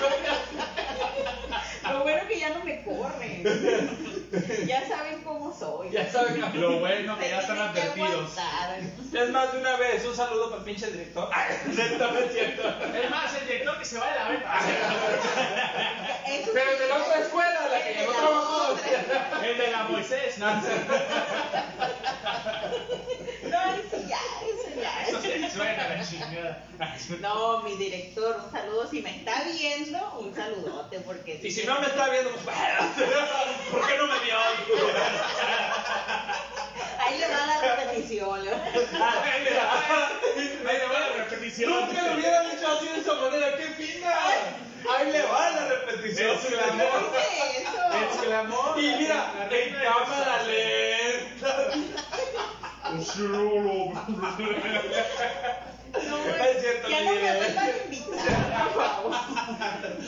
lo bueno que ya no me corren. Ya saben cómo soy. Ya saben. Lo bueno que ya están advertidos. Es más de una vez, un saludo para el pinche director. Ay, no es cierto. Es más, el director que se va de la verga. Eso Pero de la otra escuela, la que la trabajó. El de la Moisés, no. No, eso ya, eso ya. Eso se suena a la chingada. No, mi director, un saludo. Si me está viendo, un saludote, porque... Y si no me está viendo, pues ¿por qué no me vio? Ahí le va la repetición. ¿no? Ahí le va, ahí le va la repetición. Nunca lo hubiera dicho así de esa manera, qué fina. Ahí le va la repetición. Exclamó. ¿Qué es eso? Exclamó. Y mira, en reina de cámara los- lenta. No, Es cierto, ya no me vuelvan a invitar, por favor.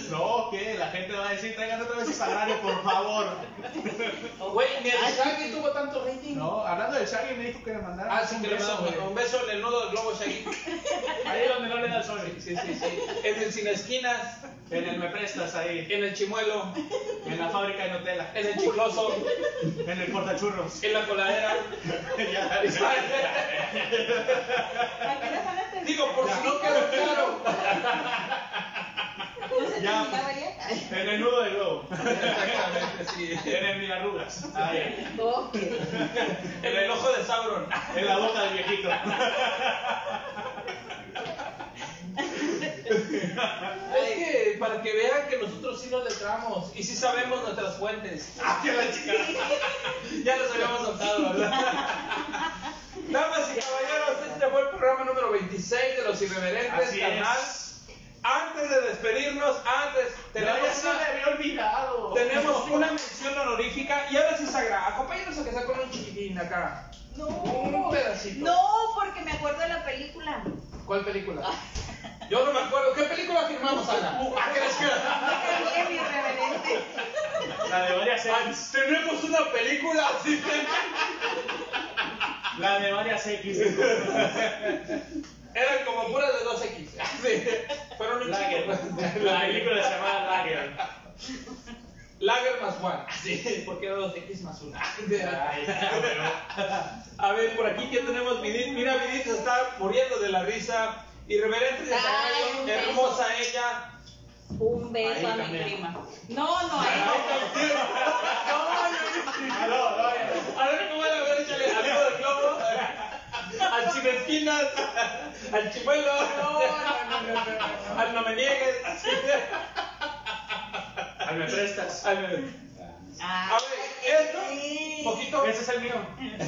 No, ¿qué? La gente va a decir, traigan otra vez a Sagrario, por favor. Güey, ni el Shaggy tuvo tanto rating. No, hablando del Shaggy, me dijo que le mandara Ah, sí, un que le beso, güey. un beso en el nudo del globo Shaggy. Ahí donde no le da el sol. Sí, sí, sí. En el Sin Esquinas, En el Me Prestas, ahí. en el Chimuelo, En la fábrica de Nutella. en el Chicloso, En el cortachurros. en la coladera. Ya, ¿A qué hora van a terminar? Digo, por si no quedó claro. ¿No se Ya. En el nudo del globo. Exactamente, sí. En el Milarrugas. En el ojo de Sauron. En la boca del viejito. Es que para que vean que nosotros sí nos letramos y sí sabemos nuestras fuentes. Ah, que la chica. Ya los habíamos soltado, ¿verdad? Damas y caballeros, este fue el programa número 26 de Los Irreverentes, Así canal. es. Antes de despedirnos, antes Tenemos se me una, había olvidado. tenemos una mención honorífica y ahora sí Sagra, acompáñanos a que sea con un chiquitín acá. No. Un pedacito. No, porque me acuerdo de la película. ¿Cuál película? Yo no me acuerdo. ¿Qué película firmamos, Ana? ¿A qué les. La de varias Ah, X. Tenemos una película así. La de varias X. Eran como puras de 2X. Sí. Fueron un Lager. chico. La película se llama Lager. Lager más one. Sí, porque era 2X más 1. Ay, A ver, por aquí que tenemos Vidit. Mira, Vidit se está muriendo de la risa. Irreverente de un beso. hermosa ella. Un beso Ahí a mi prima. No, no, a. Ah, no, no, ya. A ver cómo van a ver, échale al del globo, al chino esquinas, al chimuelo, al no me niegues. Ay, me prestas. Al- Ah, A ver, esto, poquito. Ese es el mío.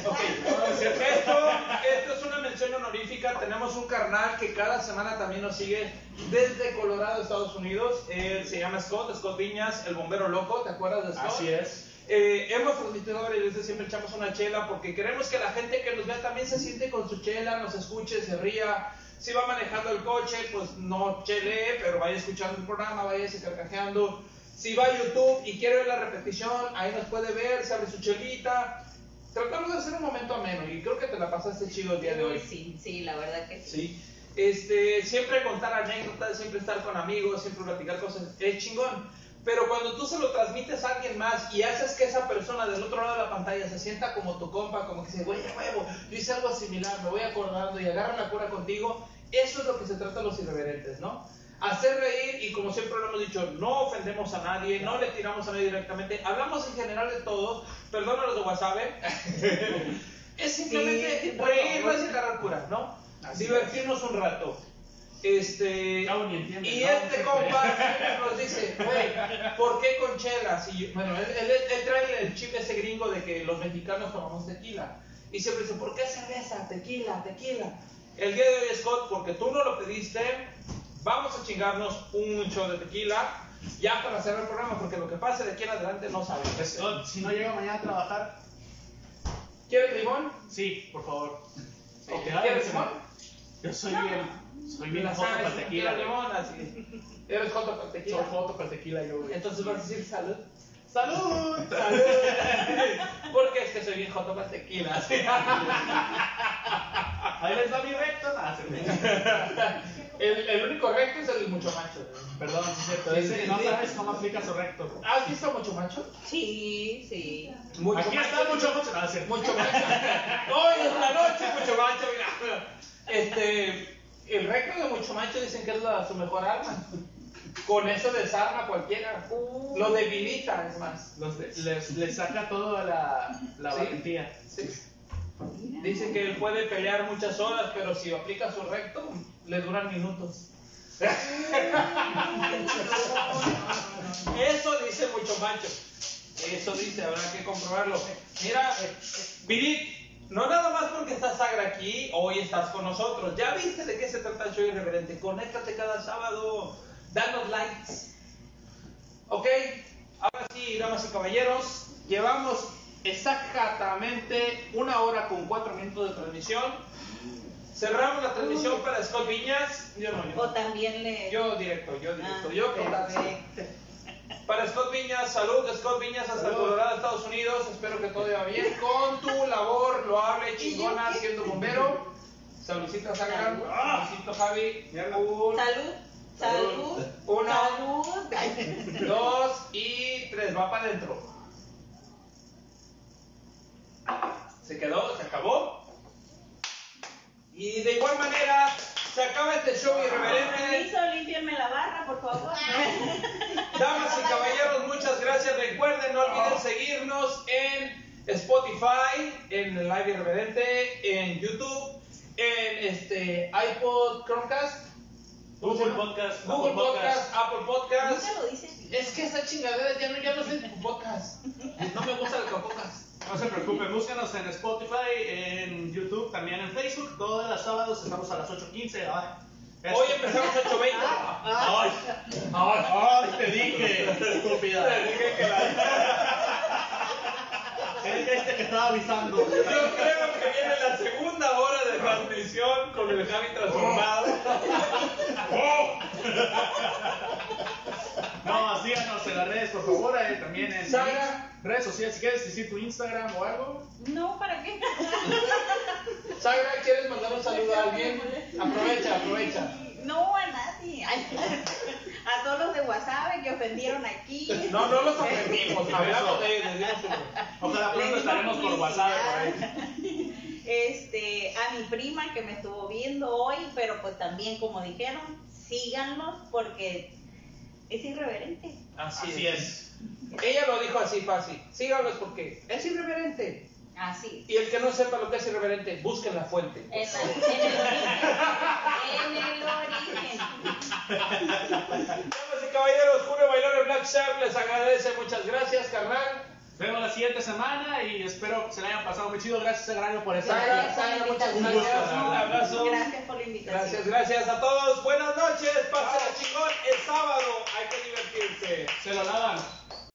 Ok, esto, esto es una mención honorífica. Tenemos un carnal que cada semana también nos sigue desde Colorado, Estados Unidos. Él se llama Scott, Scott Viñas, el bombero loco. ¿Te acuerdas de Scott? Así es. Eh, hemos transmitido varias veces, siempre echamos una chela porque queremos que la gente que nos vea también se siente con su chela, nos escuche, se ría. Si va manejando el coche, pues no chele, pero vaya escuchando el programa, vaya se carcajeando. Si va a YouTube y quiere ver la repetición, ahí nos puede ver, se abre su chelita. Tratamos de hacer un momento ameno y creo que te la pasaste chido el día de hoy. Sí, sí, la verdad que sí. Sí. Este, siempre contar anécdotas, siempre estar con amigos, siempre platicar cosas, es chingón. Pero cuando tú se lo transmites a alguien más y haces que esa persona del otro lado de la pantalla se sienta como tu compa, como que dice, güey, huevo, yo hice algo similar, me voy acordando y agarra la cura contigo, eso es lo que se trata los irreverentes, ¿no? Hacer reír y como siempre lo hemos dicho, no ofendemos a nadie, no le tiramos a nadie directamente, hablamos en general de todos, perdón a los de WhatsApp, ¿eh? es simplemente Sí, reírnos y agarrar cura, ¿no? Así Divertirnos un rato. Este. Cabo ni entiende, y ¿no? este compa siempre nos dice, güey, ¿por qué con chelas? Y yo- bueno, él, él- él trae el chip ese gringo de que los mexicanos tomamos tequila. Y siempre dice, ¿por qué cerveza? Tequila, tequila. El día de hoy, Scott, porque tú no lo pediste, vamos a chingarnos un show de tequila. Ya para cerrar el programa, porque lo que pase de aquí en adelante no sabemos. Scott, si no llega mañana a trabajar, ¿Quieres limón? sí, por favor. ¿Quieres limón? Yo soy bien, soy bien joto para tequila. ¿Quieres güey. limón? Así. ¿Eres joto para tequila? Soy joto para tequila yo, güey. Entonces vas a decir salud. ¡Salud! Salud. Porque es que soy bien joto para tequila. Ahí les va mi recto. El, el único recto es el mucho macho. Perdón, es cierto. Sí, sí, no sí. sabes cómo aplica su recto. ¿Has visto mucho macho? Sí, sí. Mucho Aquí está mucho, mucho. No, es. Mucho macho. Hoy es la noche, mucho macho. Mira. Este, el recto de mucho macho dicen que es la- su mejor arma. Con eso desarma a cualquiera. Uh. Lo debilita, es más. Los de- les, les saca toda la, la Sí. valentía. Sí. Dice que él puede pelear muchas horas, pero si aplica su recto, le duran minutos. Eso dice mucho macho. Eso dice, habrá que comprobarlo. Mira, Virit, no nada más porque estás Sagra aquí, hoy estás con nosotros. Ya viste de qué se trata el show irreverente. Conéctate cada sábado, danos likes. Ok, ahora sí, damas y caballeros, llevamos exactamente una hora con cuatro minutos de transmisión. Cerramos la transmisión para Scott Viñas. Yo no, yo. O también le. Yo directo, yo directo. Ah, yo con. Para Scott Viñas, salud, Scott Viñas hasta Colorado, Estados Unidos. Espero que todo vaya bien con tu labor loable, chingona, siendo bombero. Saludcita, Sagan. Saludcito, Javi. Un, Salud. Salud. Uno. Salud. dos y tres. Va para adentro. Se quedó, se acabó. Y de igual manera, se acaba este show irreverente. Permiso, límpienme la barra, por favor. Damas y caballeros, muchas gracias. Recuerden, no olviden seguirnos en Spotify, en el Live Irreverente, en YouTube, en este iPod Chromecast, Google Podcast, Google Apple Podcast, Apple Podcast. Nunca lo dices. Es que esa chingadera ya no, ya no es el podcast. No me gusta el podcast. No se preocupen, búscanos en Spotify, en YouTube, también en Facebook. Todos los sábados estamos a las 8.15. Ay, este- Hoy empezamos 8.20. ¡Ay! ¡Ay! ¡Ay! Te dije, estúpida. Te dije que la- Es este que estaba avisando. Yo creo que viene la segunda hora de transmisión con el Javi transformado. No, síganos en las redes, por favor. eh, también en Saga. redes sociales. Si quieres decir tu Instagram o algo. No, ¿para qué? Sagra, ¿quieres mandar un saludo a alguien? Aprovecha, aprovecha. No, a nadie. A todos los de WhatsApp que ofendieron aquí. No, no los ofendimos, hablamos de ellos. Ojalá pronto estaremos por WhatsApp por ahí. Este, a mi prima que me estuvo viendo hoy, pero pues también como dijeron, síganlos porque es irreverente. Así, Así es. es. Ella lo dijo así fácil. Síganos porque es irreverente. Así. Y el que no sepa lo que es irreverente, busquen la fuente. En, la- en el origen. En el origen. Damas y caballeros, Julio Bailón Black Shark les agradece. Muchas gracias, carnal. Vemos la siguiente semana y espero que se la hayan pasado muy chido. Gracias, Sagrario, por estar aquí. Muchas gracias. Un abrazo. Gracias por la invitación. Gracias, gracias a todos. Buenas noches. Pásenla chingón. Es sábado. Hay que divertirse. Se lo lavan.